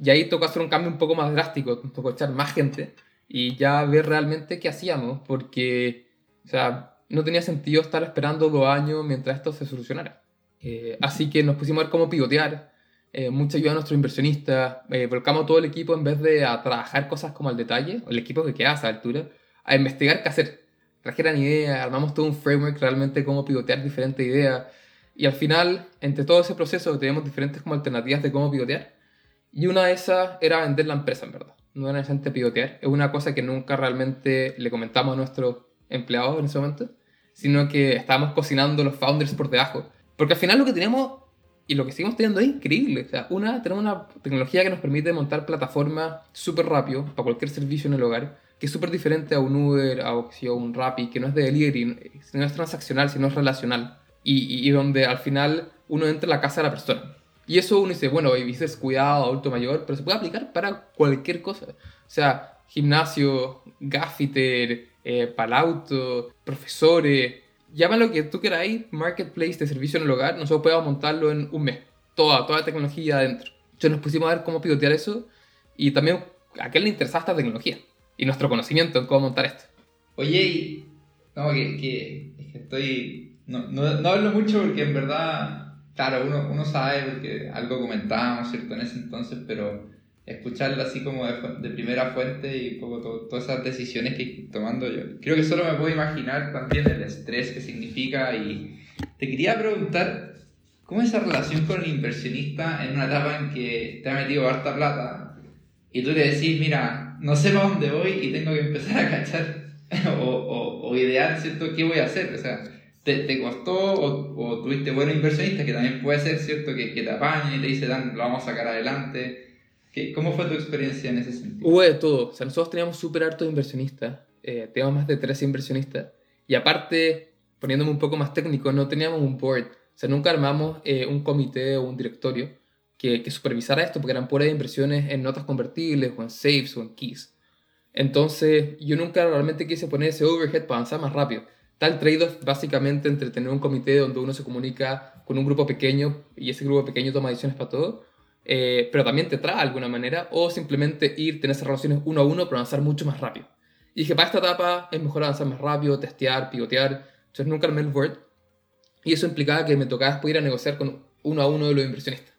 Speaker 3: Y ahí tocó hacer un cambio un poco más drástico, tocó echar más gente y ya ver realmente qué hacíamos, porque, o sea, no tenía sentido estar esperando dos años mientras esto se solucionara. Eh, así que nos pusimos a ver cómo pivotear, eh, mucha ayuda a nuestros inversionistas, eh, volcamos todo el equipo en vez de a trabajar cosas como al detalle, el equipo que queda a esa altura, a investigar qué hacer. Trajeran ideas, armamos todo un framework realmente cómo pivotear diferentes ideas. Y al final, entre todo ese proceso, teníamos diferentes como alternativas de cómo pivotear. Y una de esas era vender la empresa, en verdad. No era necesariamente pivotear. Es una cosa que nunca realmente le comentamos a nuestros empleados en ese momento, sino que estábamos cocinando los founders por debajo. Porque al final lo que teníamos Y lo que seguimos teniendo es increíble. O sea, una, tenemos una tecnología que nos permite montar plataformas súper rápido para cualquier servicio en el hogar, que es súper diferente a un Uber, a un Rappi, que no es de delivery, no es transaccional, sino es relacional. Y, y, donde al final uno entra en la casa de la persona. Y eso uno dice, bueno, dices cuidado, adulto mayor, pero se puede aplicar para cualquier cosa. O sea, gimnasio, gaffiter, eh, palauto, profesores, llama lo que tú queráis, marketplace de servicio en el hogar, nosotros podemos montarlo en un mes. Toda, toda la tecnología adentro. Entonces nos pusimos a ver cómo pivotear eso y también a qué le interesaba esta tecnología y nuestro conocimiento en cómo montar esto.
Speaker 1: Oye, y... no, que, que, es que estoy... No, no, no, hablo mucho porque en verdad, claro, uno, uno sabe porque algo comentábamos, ¿cierto? En ese entonces, pero escucharlo así como de, primera fuente y un poco todas esas decisiones que tomando yo. Creo que solo me puedo imaginar también el estrés que significa y te quería preguntar, ¿cómo es esa relación con el inversionista en una etapa en que te ha metido harta plata y tú le decís, mira, no sé para dónde voy y tengo que empezar a cachar o, o, o, idear, ¿cierto?, qué voy a hacer? O sea, ¿te, te costó o, o, tuviste buenos inversionistas que también puede ser, ¿cierto?, que, que te apañen y te dicen, lo vamos a sacar adelante ¿Cómo fue tu experiencia en ese sentido?
Speaker 3: Hubo de todo. O sea, nosotros teníamos súper hartos inversionistas. Eh, teníamos más de 13 inversionistas. Y aparte, poniéndome un poco más técnico, no teníamos un board. O sea, nunca armamos eh, un comité o un directorio que, que, supervisara esto, porque eran puras inversiones en notas convertibles, o en safes, o en keys. Entonces, yo nunca realmente quise poner ese overhead para avanzar más rápido. Tal trade-off básicamente entre tener un comité donde uno se comunica con un grupo pequeño y ese grupo pequeño toma decisiones para todo, eh, pero también te trae de alguna manera, o simplemente ir, tener esas relaciones uno a uno, pero avanzar mucho más rápido. Y dije, para esta etapa es mejor avanzar más rápido, testear, pivotear. Entonces nunca armé el Word. Y eso implicaba que me tocaba después ir a negociar con uno a uno de los inversionistas.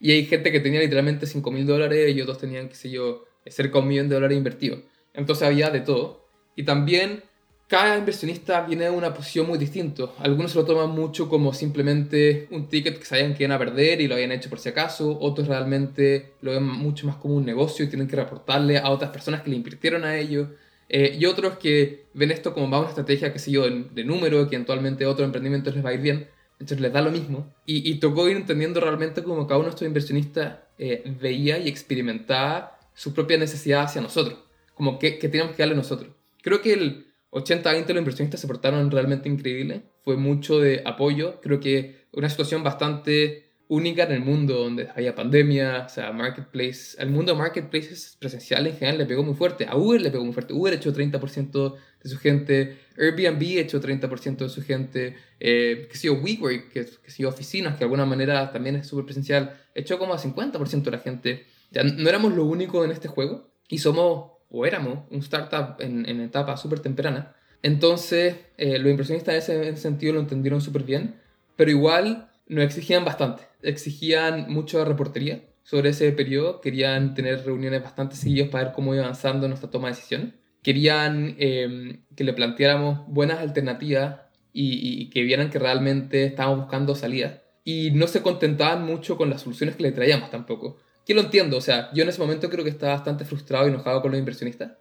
Speaker 3: Y hay gente que tenía literalmente 5 mil dólares y otros tenían, qué sé yo, cerca de un millón de dólares invertidos. Entonces había de todo. Y también cada inversionista viene de una posición muy distinta. Algunos se lo toman mucho como simplemente un ticket que sabían que iban a perder y lo habían hecho por si acaso. Otros realmente lo ven mucho más como un negocio y tienen que reportarle a otras personas que le invirtieron a ellos. Eh, y otros que ven esto como más una estrategia, que sé yo, de, número, que eventualmente otros emprendimientos les va a ir bien. Entonces les da lo mismo. Y, tocó ir entendiendo realmente cómo cada uno de estos inversionistas eh, veía y experimentaba su propia necesidad hacia nosotros. Como que, que teníamos que darle nosotros. Creo que el 80-20 los inversionistas se portaron realmente increíble. Fue mucho de apoyo. Creo que una situación bastante única en el mundo donde había pandemia, o sea, marketplace. Al mundo marketplaces presencial en general le pegó muy fuerte. A Uber le pegó muy fuerte. Uber echó 30% de su gente. Airbnb echó 30% de su gente. Eh, que sé WeWork, que, que sé oficinas, que de alguna manera también es súper presencial, echó como a 50% de la gente. Ya no éramos lo único en este juego. Y somos o éramos un startup en, etapa súper temprana. Entonces, eh, los impresionistas en ese, sentido lo entendieron súper bien, pero igual nos exigían bastante. Exigían mucha reportería sobre ese periodo, querían tener reuniones bastante seguidas para ver cómo iba avanzando nuestra toma de decisiones. Querían em, que le planteáramos buenas alternativas y, y, que vieran que realmente estábamos buscando salidas. Y no se contentaban mucho con las soluciones que le traíamos tampoco que lo entiendo, o sea, yo en ese momento creo que estaba bastante frustrado y enojado con los inversionistas.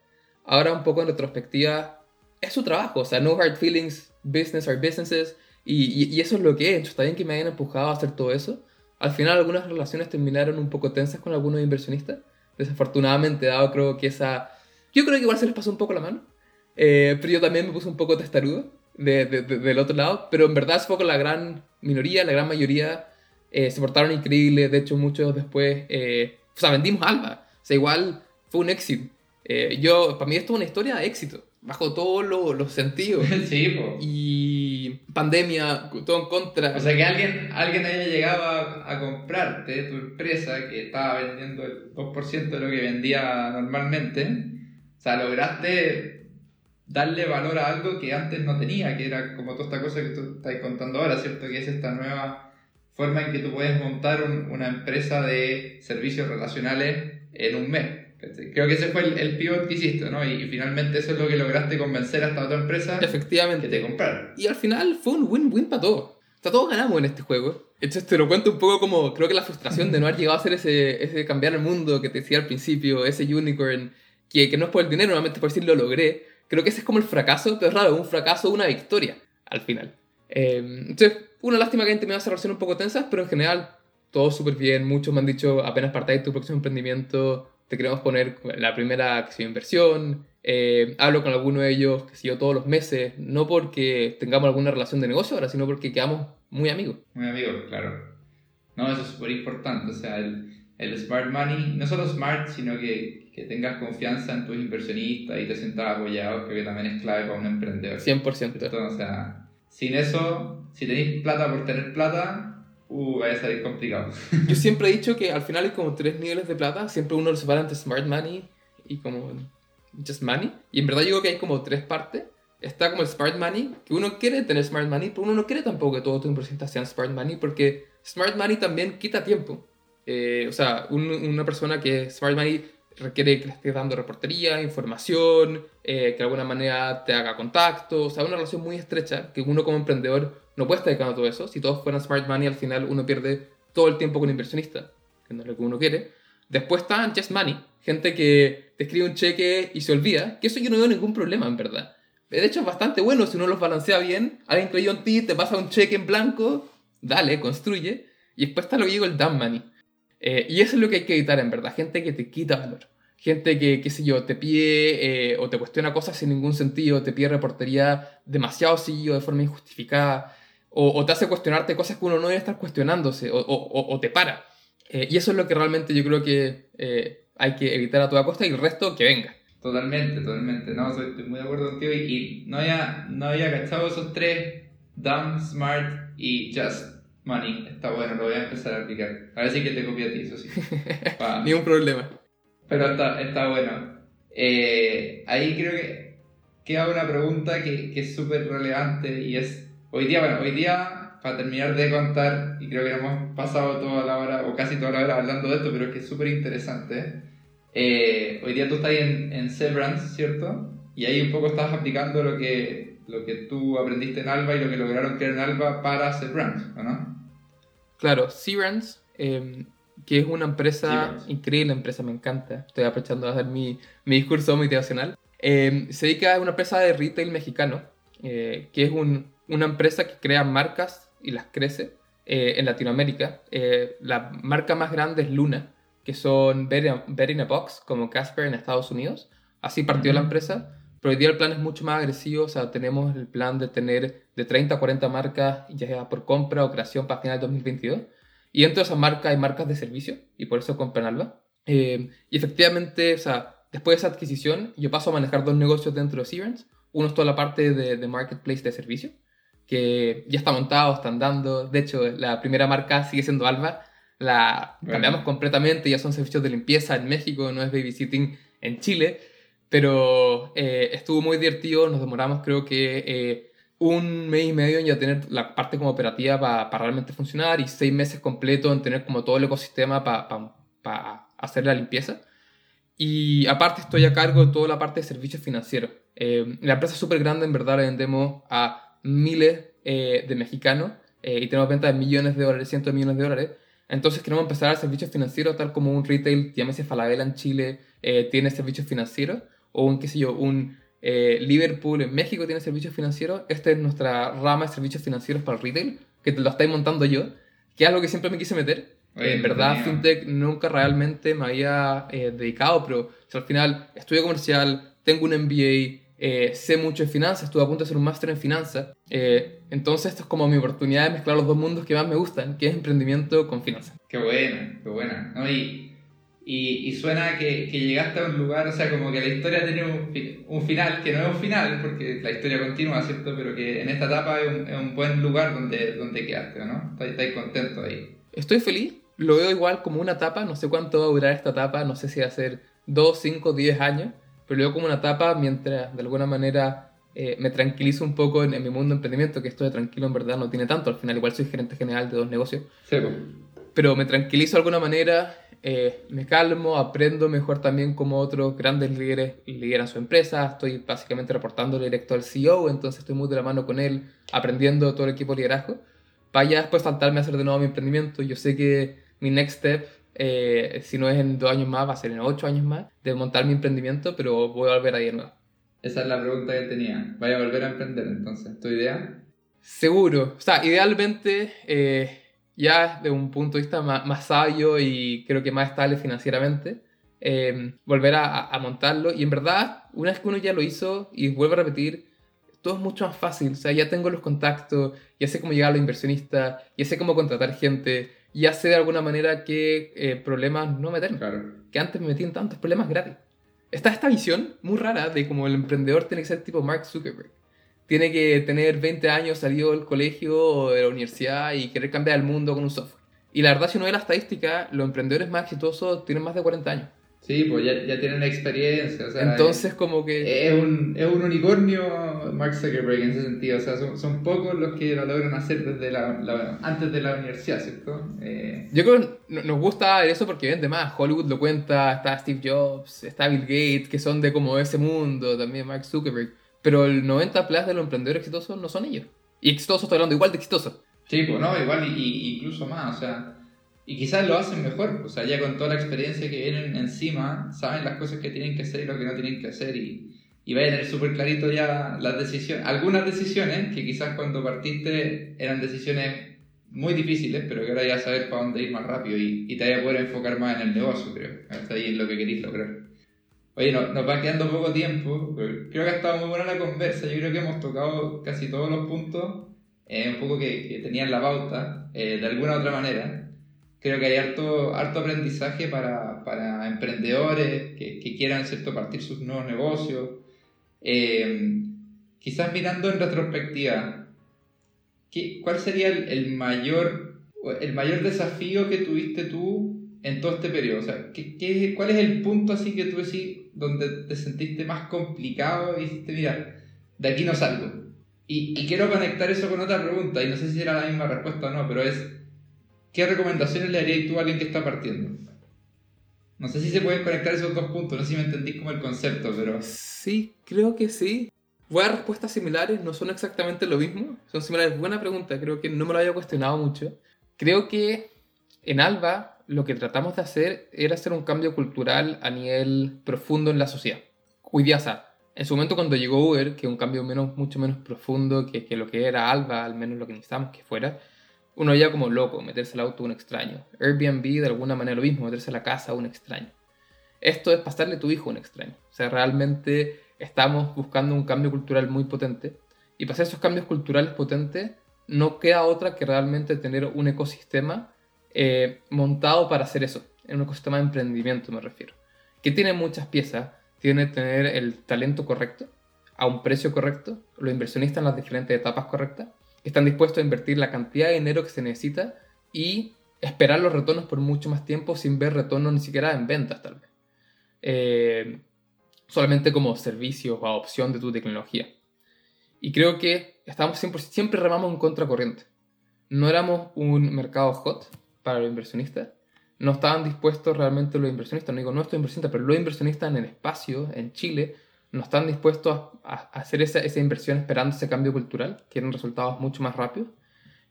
Speaker 3: Ahora un poco en retrospectiva, es su trabajo, o sea, no hard feelings, business are businesses, y, y, eso es lo que he hecho. Está bien que me hayan empujado a hacer todo eso. Al final algunas relaciones terminaron un poco tensas con algunos inversionistas. Desafortunadamente, dado creo que esa... Yo creo que igual se les pasó un poco la mano. Eh, pero yo también me puse un poco testarudo de, de, del otro lado. Pero en verdad fue con la gran minoría, la gran mayoría eh, se portaron increíbles, de hecho muchos después, eh, o sea, vendimos Alba, o sea, igual fue un éxito. Eh, yo, para mí esto es una historia de éxito, bajo todos los sentidos.
Speaker 1: Sí, po.
Speaker 3: Y pandemia, todo en contra.
Speaker 1: O sea, que alguien, alguien haya llegado a, a comprarte tu empresa que estaba vendiendo el 2% de lo que vendía normalmente. O sea, lograste darle valor a algo que antes no tenía, que era como toda esta cosa que tú estás contando ahora, ¿cierto? Que es esta nueva forma en que tú puedes montar una empresa de servicios relacionales en un mes. Creo que ese fue el, pivot que hiciste, ¿no? Y, finalmente eso es lo que lograste convencer a esta otra empresa
Speaker 3: Efectivamente.
Speaker 1: que te compraron.
Speaker 3: Y al final fue un win-win para todos. O sea, todos ganamos en este juego. Entonces te lo cuento un poco como, creo que la frustración de no haber llegado a hacer ese, ese cambiar el mundo que te decía al principio, ese unicorn, que, que no es por el dinero, normalmente por decir lo logré. Creo que ese es como el fracaso, pero es raro, un fracaso, una victoria al final. Eh, entonces, una lástima que hayan terminado esa relación un poco tensas, pero en general todo súper bien. Muchos me han dicho, apenas partáis de tu próximo emprendimiento, te queremos poner la primera que inversión. Eh, hablo con alguno de ellos, que yo, todos los meses, no porque tengamos alguna relación de negocio ahora, sino porque quedamos muy amigos.
Speaker 1: Muy amigos, claro. No, eso es súper importante. O sea, el, el, smart money, no solo smart, sino que, que, tengas confianza en tus inversionistas y te sientas apoyado, que también es clave para un emprendedor.
Speaker 3: 100%.
Speaker 1: Entonces, o sea, sin eso, si tenéis plata por tener plata, uh, a salir complicado.
Speaker 3: Yo siempre he dicho que al final hay como tres niveles de plata, siempre uno lo separa entre smart money y como just money. Y en verdad digo que hay como tres partes. Está como el smart money, que uno quiere tener smart money, pero uno no quiere tampoco que todos tus inversionistas sean smart money, porque smart money también quita tiempo. Eh, o sea, una persona que smart money requiere que le estés dando reportería, información, eh, que de alguna manera te haga contacto, o sea, una relación muy estrecha que uno como emprendedor no puede estar dedicando a todo eso. Si todos fueran smart money, al final uno pierde todo el tiempo con inversionista, que no es lo que uno quiere. Después está just money, gente que te escribe un cheque y se olvida, que eso yo no veo ningún problema en verdad. De hecho es bastante bueno si uno los balancea bien, alguien creyó en ti, te pasa un cheque en blanco, dale, construye, y después está lo que digo el dumb money. Eh, y eso es lo que hay que evitar en verdad, gente que te quita valor. Gente que, qué sé yo, te pide eh, o te cuestiona cosas sin ningún sentido, te pide reportería demasiado seguido de forma injustificada, o, te hace cuestionarte cosas que uno no debe estar cuestionándose, o, o te para. Eh, y eso es lo que realmente yo creo que hay que evitar a toda costa y el resto que venga.
Speaker 1: Totalmente, totalmente. No, estoy muy de acuerdo contigo y, no, había, no había cachado esos tres, dumb, smart y just money. Está bueno, lo voy a empezar a aplicar. A ver si que te copia a ti, eso sí.
Speaker 3: Ni un problema.
Speaker 1: Pero está, está bueno. Eh, ahí creo que queda una pregunta que, que es súper relevante y es, hoy día, bueno, hoy día, para terminar de contar, y creo que hemos pasado toda la hora, o casi toda la hora hablando de esto, pero es que es súper interesante. Eh, hoy día tú estás en, en Severance, ¿cierto? Y ahí un poco estás aplicando lo que, lo que tú aprendiste en Alba y lo que lograron crear en Alba para Severance, ¿o no?
Speaker 3: Claro, Severance, em, que es una empresa, increíble empresa, me encanta. Estoy aprovechando de hacer mi, mi discurso motivacional. Eh, se dedica a una empresa de retail mexicano, eh, que es un, una empresa que crea marcas y las crece eh, en Latinoamérica. Eh, la marca más grande es Luna, que son Better in a Box, como Casper en Estados Unidos. Así partió la empresa. Pero hoy día el plan es mucho más agresivo, o sea, tenemos el plan de tener de 30 a 40 marcas, ya sea por compra o creación para final de 2022. Y dentro de esas marcas hay marcas de servicio, y por eso compran Alba. Eh, y efectivamente, o sea, después de esa adquisición, yo paso a manejar dos negocios dentro de Severance. Uno es toda la parte de, de marketplace de servicio, que ya está montado, está andando. De hecho, la primera marca sigue siendo Alba. La cambiamos completamente, ya son servicios de limpieza en México, no es babysitting en Chile. Pero eh, estuvo muy divertido, nos demoramos creo que eh, un mes y medio en ya tener la parte como operativa para realmente funcionar y seis meses completos en tener como todo el ecosistema para hacer la limpieza. Y aparte estoy a cargo de toda la parte de servicios financieros. Eh, la empresa es súper grande, en verdad la vendemos a miles de mexicanos y tenemos venta de millones de dólares, cientos de millones de dólares. Entonces queremos empezar a servicios financieros tal como un retail, llámese Falabella en Chile, tiene servicios financieros o un, qué sé yo, un eh, Liverpool en México tiene servicios financieros. Esta es nuestra rama de servicios financieros para el retail, que te lo estoy montando yo, que es algo que siempre me quise meter. en verdad, FinTech nunca realmente me había eh, dedicado, pero al final estudio comercial, tengo un MBA, eh, sé mucho de finanzas, estuve a punto de hacer un máster en finanzas. entonces, esto es como mi oportunidad de mezclar los dos mundos que más me gustan, que es emprendimiento con finanzas.
Speaker 1: Qué buena, qué buena. ¿no? Y, suena que, que, llegaste a un lugar, o sea, como que la historia tiene un, un, final, que no es un final, porque la historia continúa, ¿cierto? Pero que en esta etapa es un, es un buen lugar donde, donde quedaste, ¿no? Estás, contento ahí.
Speaker 3: Estoy feliz, lo veo igual como una etapa, no sé cuánto va a durar esta etapa, no sé si va a ser 2, 5, 10 años, pero lo veo como una etapa mientras de alguna manera eh, me tranquilizo un poco en, mi mundo de emprendimiento, que esto de tranquilo en verdad no tiene tanto, al final igual soy gerente general de dos negocios.
Speaker 1: Sí, pues.
Speaker 3: Pero me tranquilizo de alguna manera eh, me calmo, aprendo mejor también como otros grandes líderes lideran su empresa, estoy básicamente reportando directo al CEO, entonces estoy muy de la mano con él, aprendiendo todo el equipo de liderazgo, para ya después saltarme a hacer de nuevo mi emprendimiento. Yo sé que mi next step, eh, si no es en dos años más, va a ser en ocho años más, de montar mi emprendimiento, pero voy a volver ahí de nuevo.
Speaker 1: Esa es la pregunta que tenía. ¿Vaya a volver a emprender entonces? ¿Tu idea?
Speaker 3: Seguro. O sea, idealmente, eh, ya de un punto de vista más, más, sabio y creo que más estable financieramente, eh, volver a, a, montarlo. Y en verdad, una vez que uno ya lo hizo y vuelve a repetir, todo es mucho más fácil. O sea, ya tengo los contactos, ya sé cómo llegar a los inversionistas, ya sé cómo contratar gente, ya sé de alguna manera qué eh, problemas no meterme.
Speaker 1: Claro.
Speaker 3: Que antes me metí en tantos problemas gratis. Está esta visión muy rara de cómo el emprendedor tiene que ser tipo Mark Zuckerberg. Tiene que tener 20 años, salido del colegio o de la universidad y querer cambiar el mundo con un software. Y la verdad, si uno ve la estadística, los emprendedores más exitosos tienen más de 40 años.
Speaker 1: Sí, pues ya, ya tienen experiencia. O sea,
Speaker 3: Entonces,
Speaker 1: es,
Speaker 3: como que.
Speaker 1: Es un, es un unicornio Mark Zuckerberg en ese sentido. O sea, son, son pocos los que lo logran hacer desde la, la antes de la universidad, ¿cierto? Eh...
Speaker 3: Yo creo que nos gusta eso porque vende más. Hollywood lo cuenta, está Steve Jobs, está Bill Gates, que son de como ese mundo, también Mark Zuckerberg. Pero el 90 plus de los emprendedores exitosos no son ellos. Y exitosos, estoy hablando igual de exitosos.
Speaker 1: Sí, pues no, igual y, y incluso más. O sea. Y quizás lo hacen mejor, o sea, ya con toda la experiencia que vienen encima, saben las cosas que tienen que hacer y lo que no tienen que hacer y, y vayan a tener súper clarito ya las decisiones, algunas decisiones que quizás cuando partiste eran decisiones muy difíciles, pero que ahora ya sabes para dónde ir más rápido y, y te vaya a poder enfocar más en el negocio, creo, hasta ahí en lo que queréis lograr. Oye, no, nos va quedando poco tiempo, creo que ha estado muy buena la conversa, yo creo que hemos tocado casi todos los puntos, eh, un poco que, tenían la pauta, eh, de alguna u otra manera creo que hay harto, harto aprendizaje para, para emprendedores que, quieran ¿cierto? partir sus nuevos negocios. Eh, quizás mirando en retrospectiva, ¿qué, ¿cuál sería el, mayor, el mayor desafío que tuviste tú en todo este periodo? O sea, ¿qué, qué, ¿cuál es el punto así que tú decís donde te sentiste más complicado y dijiste, mira, de aquí no salgo? Y, quiero conectar eso con otra pregunta, y no sé si era la misma respuesta o no, pero es ¿Qué recomendaciones le harías tú a alguien que está partiendo? No sé si se pueden conectar esos dos puntos, no sé si me entendís como el concepto, pero...
Speaker 3: Sí, creo que sí. Voy a respuestas similares, no son exactamente lo mismo, son similares. Buena pregunta, creo que no me lo había cuestionado mucho. Creo que en Alba lo que tratamos de hacer era hacer un cambio cultural a nivel profundo en la sociedad. Hoy día, o sea, en su momento cuando llegó Uber, que un cambio menos, mucho menos profundo que, que lo que era Alba, al menos lo que necesitábamos que fuera, uno ya como loco, meterse al auto a un extraño. Airbnb de alguna manera lo mismo, meterse a la casa a un extraño. Esto es pasarle tu hijo a un extraño. O sea, realmente estamos buscando un cambio cultural muy potente. Y para hacer esos cambios culturales potentes, no queda otra que realmente tener un ecosistema eh, montado para hacer eso. En un ecosistema de emprendimiento me refiero. Que tiene muchas piezas. Tiene tener el talento correcto, a un precio correcto, los inversionistas en las diferentes etapas correctas están dispuestos a invertir la cantidad de dinero que se necesita y esperar los retornos por mucho más tiempo sin ver retornos ni siquiera en ventas tal vez. Eh, solamente como servicio o opción de tu tecnología. Y creo que estamos siempre, siempre remamos en contracorriente. No éramos un mercado hot para los inversionistas. No estaban dispuestos realmente los inversionistas, no digo nuestros inversionistas, pero los inversionistas en el espacio, en Chile, no están dispuestos a, a hacer esa, esa, inversión esperando ese cambio cultural, quieren resultados mucho más rápidos.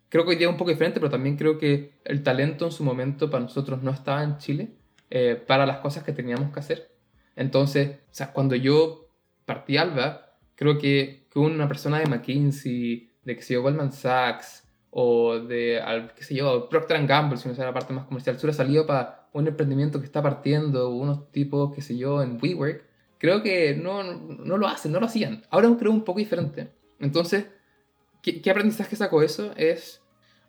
Speaker 3: Creo que hoy día es un poco diferente, pero también creo que el talento en su momento para nosotros no estaba en Chile eh, para las cosas que teníamos que hacer. Entonces, o sea, cuando yo partí Alba, creo que, que una persona de McKinsey, de que se Goldman Sachs o de, qué sé yo, Procter Gamble, si no sea la parte más comercial, hubiera salido para un emprendimiento que está partiendo, unos tipos, qué sé yo, en WeWork, creo que no, no, lo hacen, no lo hacían. Ahora creo un poco diferente. Entonces, ¿qué, ¿qué, aprendizaje saco eso? Es,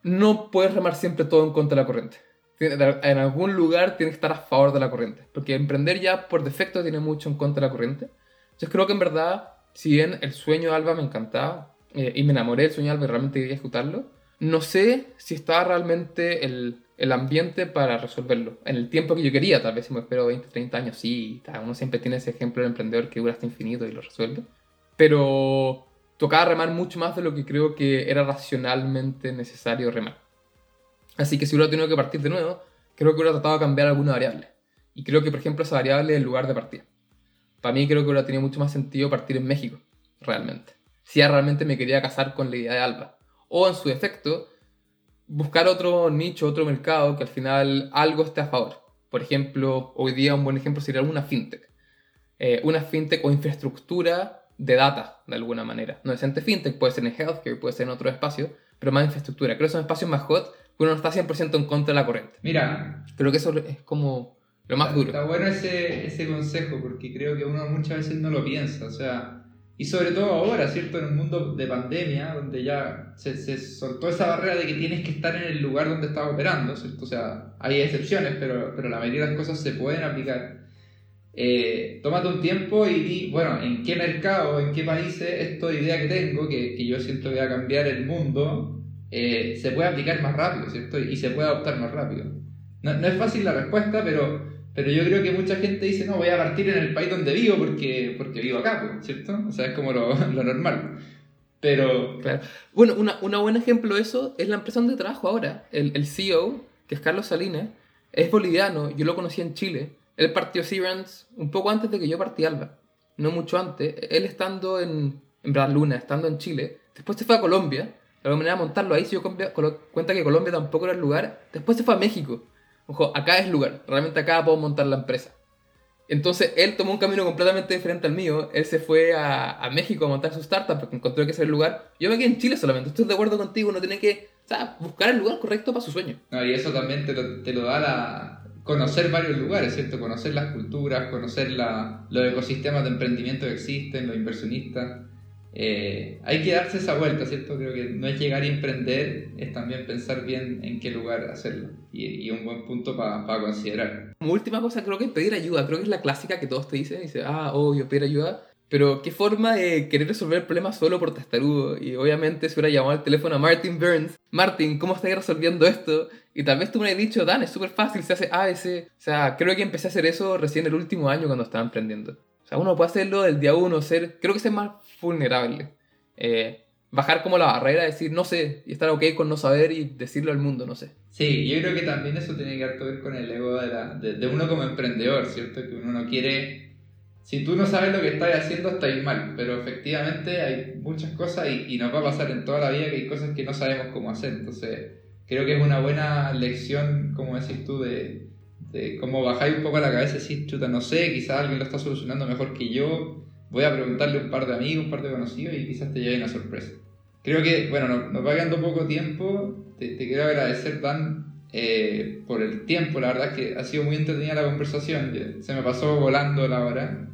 Speaker 3: no puedes remar siempre todo en contra de la corriente. En algún lugar tienes que estar a favor de la corriente. Porque emprender ya por defecto tiene mucho en contra de la corriente. Entonces creo que en verdad, si bien el sueño de Alba me encantaba eh, y me enamoré del sueño de Alba y realmente quería ejecutarlo, no sé si estaba realmente el, el ambiente para resolverlo. En el tiempo que yo quería, tal vez si me espero 20, 30 años, sí, uno siempre tiene ese ejemplo del emprendedor que dura hasta infinito y lo resuelve. Pero tocaba remar mucho más de lo que creo que era racionalmente necesario remar. Así que si hubiera tenido que partir de nuevo, creo que hubiera tratado de cambiar alguna variable. Y creo que, por ejemplo, esa variable es el lugar de partida. Para mí creo que hubiera tenido mucho más sentido partir en México, realmente. Si ya realmente me quería casar con la idea de Alba. O en su defecto, buscar otro nicho, otro mercado que al final algo esté a favor. Por ejemplo, hoy día un buen ejemplo sería una fintech. Eh, una fintech o infraestructura de data, de alguna manera. No es ente fintech, puede ser en healthcare, puede ser en otro espacio, pero más infraestructura. Creo que son espacios más hot, uno no está 100% en contra de la corriente.
Speaker 1: Mira,
Speaker 3: Creo que eso es como lo más duro.
Speaker 1: Está bueno ese, ese consejo porque creo que uno muchas veces no lo piensa, o sea, y sobre todo ahora, ¿cierto? En un mundo de pandemia, donde ya se, se soltó esa barrera de que tienes que estar en el lugar donde estás operando, ¿cierto? O sea, hay excepciones, pero, pero la mayoría de las cosas se pueden aplicar. Eh, tómate un tiempo y di, bueno, en qué mercado, en qué países esta idea que tengo, que, que yo siento que va a cambiar el mundo, eh, se puede aplicar más rápido, ¿cierto? Y se puede adoptar más rápido. No, no es fácil la respuesta, pero, pero yo creo que mucha gente dice, no, voy a partir en el país donde vivo porque, porque vivo acá, ¿cierto? O sea, es como lo, lo normal. Pero,
Speaker 3: Claro. Bueno, una, una buen ejemplo de eso es la empresa donde trabajo ahora. El, el CEO, que es Carlos Salinas, es boliviano, yo lo conocí en Chile. Él partió Severance un poco antes de que yo partí Alba, no mucho antes. Él estando en, en Luna, estando en Chile. Después se fue a Colombia, de alguna manera a montarlo ahí, se dio cuenta que Colombia tampoco era el lugar. Después se fue a México. Ojo, acá es lugar, realmente acá puedo montar la empresa. Entonces él tomó un camino completamente diferente al mío. Él se fue a, a México a montar su startup porque encontró que ese era el lugar. Yo me quedé en Chile solamente. Estoy de acuerdo contigo. No tiene que buscar el lugar correcto para su sueño.
Speaker 1: no, y eso también te lo, te lo da la... Conocer varios lugares, ¿cierto? Conocer las culturas, conocer la, los ecosistemas de emprendimiento que existen, los inversionistas. Eh, hay que darse esa vuelta, ¿cierto? Creo que no es llegar y emprender, es también pensar bien en qué lugar hacerlo. Y, y un buen punto para considerar.
Speaker 3: Como última cosa, creo que pedir ayuda. Creo que es la clásica que todos te dicen. Dice, ah, obvio, pedir ayuda. Pero qué forma de querer resolver el problema solo por testarudo. Y obviamente se hubiera llamado al teléfono a Martin Burns. Martin, ¿cómo estáis resolviendo esto? Y tal vez tú me hubieras dicho, Dan, es súper fácil, se hace ABC. O sea, creo que empecé a hacer eso recién el último año cuando estaba emprendiendo. O sea, uno puede hacerlo del día uno, ser, creo que ser más vulnerable. Eh, bajar como la barrera, decir no sé, y estar ok con no saber y decirlo al mundo, no sé.
Speaker 1: Sí, yo creo que también eso tiene que ver con el ego de, la- de, uno como emprendedor, ¿cierto? Que uno no quiere... Si tú no sabes lo que estás haciendo, estáis mal, pero efectivamente hay muchas cosas y, y nos va a pasar en toda la vida que hay cosas que no sabemos cómo hacer. Entonces, creo que es una buena lección, como decís tú, de, de cómo bajáis un poco la cabeza y decís, chuta, no sé, quizás alguien lo está solucionando mejor que yo, voy a preguntarle a un par de amigos, un par de conocidos y quizás te lleve una sorpresa. Creo que, bueno, nos, nos va quedando poco tiempo. Te, te quiero agradecer, Dan, eh, por el tiempo. La verdad es que ha sido muy entretenida la conversación. Se me pasó volando la hora.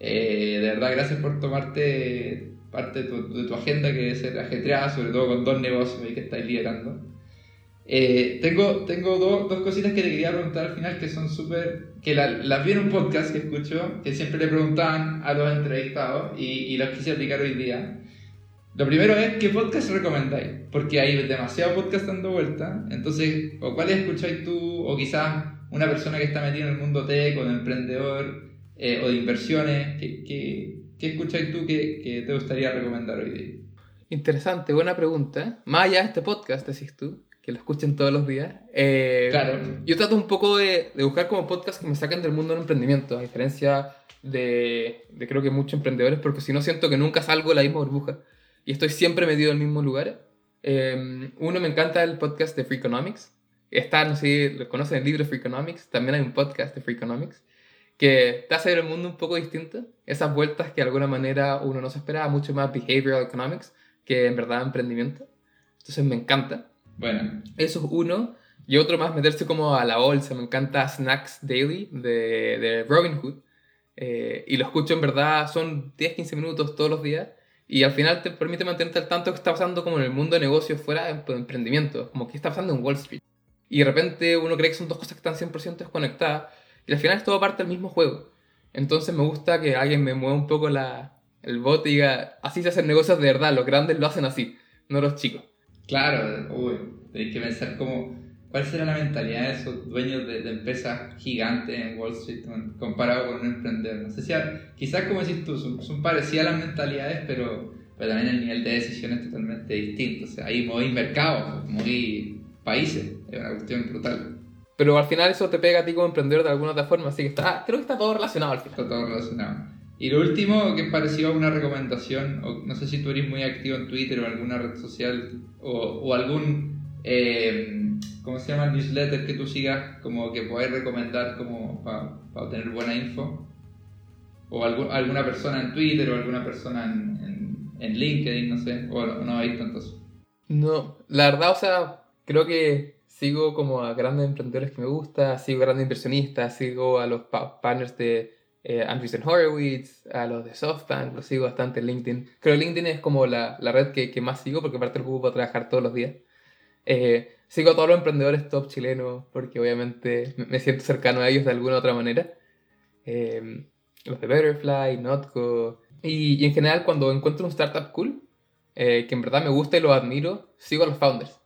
Speaker 1: Eh, de verdad, gracias por tomarte parte de tu, de tu agenda, que debe ser ajetreada, sobre todo con dos negocios que estáis liderando. Eh, tengo tengo dos, dos cositas que te quería preguntar al final que son súper. que la- las vi en un podcast que escucho, que siempre le preguntaban a los entrevistados y, y los quise aplicar hoy día. Lo primero es, ¿qué podcast recomendáis? Porque hay demasiado podcast dando vuelta. Entonces, o cuáles escucháis tú, o quizás una persona que está metida en el mundo tech, o de emprendedor, eh, o de inversiones. ¿Qué, qué, qué escucháis tú que, que te gustaría recomendar hoy día?
Speaker 3: Interesante, buena pregunta. Más allá de este podcast, decís tú, que lo escuchen todos los días. Eh,
Speaker 1: Claro.
Speaker 3: Yo trato un poco de, de buscar como podcasts que me saquen del mundo del emprendimiento, a diferencia de, de creo que muchos emprendedores, porque si no siento que nunca salgo de la misma burbuja y estoy siempre metido en el mismo lugar. Eh, uno me encanta el podcast de Freakonomics. Está, no sé si lo conocen el libro Freakonomics, también hay un podcast de Freakonomics que te hace ver el mundo un poco distinto. Esas vueltas que de alguna manera uno no se esperaba, mucho más behavioral economics que en verdad emprendimiento. Entonces me encanta.
Speaker 1: Bueno,
Speaker 3: Eso es uno. Y otro más, meterse como a la bolsa. Me encanta Snacks Daily de, de Robin Hood. Eh, y lo escucho en verdad, son 10-15 minutos todos los días. Y al final te permite mantenerte al tanto qué está pasando como en el mundo de negocios fuera de emprendimiento. Como qué está pasando en Wall Street. Y de repente uno cree que son dos cosas que están 100% desconectadas. Y al final es todo parte del mismo juego. Entonces me gusta que alguien me mueva un poco la, el bote y diga, así se hacen negocios de verdad. Los grandes lo hacen así, no los chicos.
Speaker 1: Claro, uy, tenéis que pensar cómo, cuál será la mentalidad de esos dueños de, de empresas gigantes en Wall Street comparado con un emprendedor. No sé si, a- quizás como decís tú, son, son parecidas las mentalidades, pero, pero también el nivel de decisión es totalmente distinto. O sea, ahí moví mercados, moví países, es una cuestión brutal.
Speaker 3: Pero al final eso te pega a ti como emprendedor de alguna otra forma, así que está, creo que está todo relacionado al final.
Speaker 1: Está todo relacionado. Y lo último que pareció una recomendación, o no sé si tú eres muy activo en Twitter o alguna red social, o, o algún, eh, ¿cómo se llama? Newsletter que tú sigas, como que podáis recomendar como para obtener buena info. o alguna persona en Twitter o alguna persona en, en, LinkedIn, no sé, o no, no hay tantos.
Speaker 3: No, la verdad, o sea, creo que sigo como a grandes emprendedores que me gusta, sigo a grandes inversionistas, sigo a los partners de eh, Andreessen Horowitz, a los de SoftBank, los sigo bastante en LinkedIn. Creo que LinkedIn es como la, la red que, que, más sigo porque aparte lo ocupo para trabajar todos los días. Eh, sigo a todos los emprendedores top chilenos porque obviamente me siento cercano a ellos de alguna u otra manera. Eh, los de Betterfly, Notco. Y, y, en general cuando encuentro un startup cool, eh, que en verdad me gusta y lo admiro, sigo a los founders.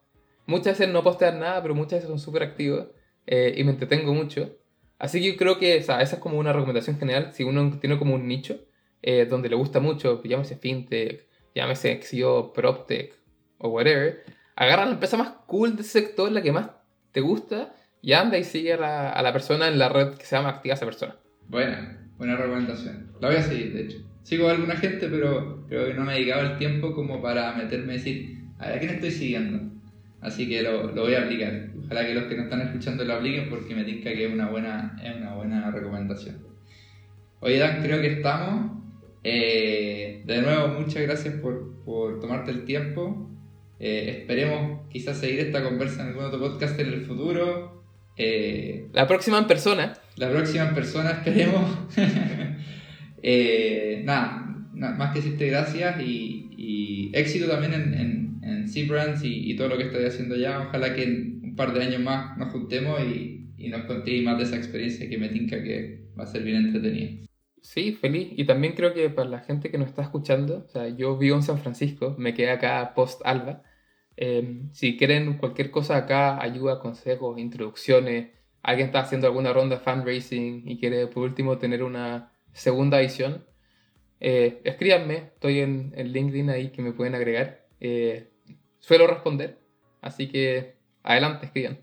Speaker 3: Muchas veces no postean nada, pero muchas veces son súper activos eh, y me entretengo mucho. Así que yo creo que sea, esa es como una recomendación general. Si uno tiene como un nicho eh, donde le gusta mucho, llámese fintech, llámese XIO, PropTech o whatever, agarra la empresa más cool de ese sector, la que más te gusta, y anda y sigue a la, persona en la red que se llama activa esa persona.
Speaker 1: Buena, buena recomendación. La voy a seguir, de hecho. Sigo a alguna gente, pero creo que no me he dedicado el tiempo como para meterme y decir, a ver, ¿a quién estoy siguiendo? Así que lo, lo, voy a aplicar. Ojalá que los que no están escuchando lo apliquen porque me tinca que es una buena, es una buena recomendación. Oye, Dan, creo que estamos. Eh, de nuevo, muchas gracias por, por tomarte el tiempo. Eh, esperemos quizás seguir esta conversa en algún otro podcast en el futuro.
Speaker 3: Eh, la próxima en persona.
Speaker 1: La próxima en persona, esperemos. Nada, más que decirte gracias y, éxito también en, en, en C-Brands y, todo lo que estoy haciendo ya. Ojalá que par de años más nos juntemos y, y nos contéis más de esa experiencia que me tinca que va a ser bien entretenida.
Speaker 3: Sí, feliz. Y también creo que para la gente que nos está escuchando, o sea, yo vivo en San Francisco, me quedé acá post-alba. Em, si quieren cualquier cosa acá, ayuda, consejos, introducciones, alguien está haciendo alguna ronda fundraising y quiere por último tener una segunda edición, eh, escríbanme, estoy en, LinkedIn ahí que me pueden agregar. Eh, suelo responder, así que adelante, escriban.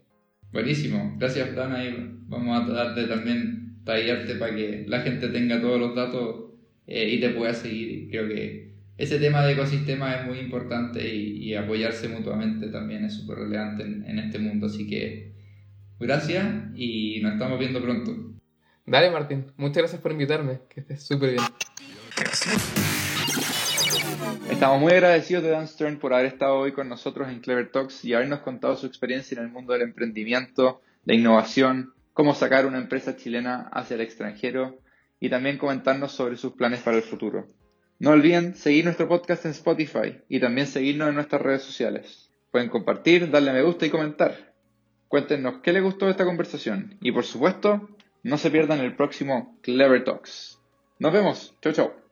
Speaker 1: Buenísimo, gracias Dana y vamos a tratar de también tallarte para que la gente tenga todos los datos eh, y te pueda seguir. Creo que ese tema de ecosistema es muy importante y, apoyarse mutuamente también es súper relevante en, en este mundo, así que gracias y nos estamos viendo pronto.
Speaker 3: Dale, Martín. Muchas gracias por invitarme. Que estés súper bien.
Speaker 4: Estamos muy agradecidos de Dan Stern por haber estado hoy con nosotros en Clever Talks y habernos contado su experiencia en el mundo del emprendimiento, la innovación, cómo sacar una empresa chilena hacia el extranjero y también comentarnos sobre sus planes para el futuro. No olviden seguir nuestro podcast en Spotify y también seguirnos en nuestras redes sociales. Pueden compartir, darle a me gusta y comentar. Cuéntenos qué les gustó de esta conversación y por supuesto, no se pierdan el próximo Clever Talks. Nos vemos. Chau, chau.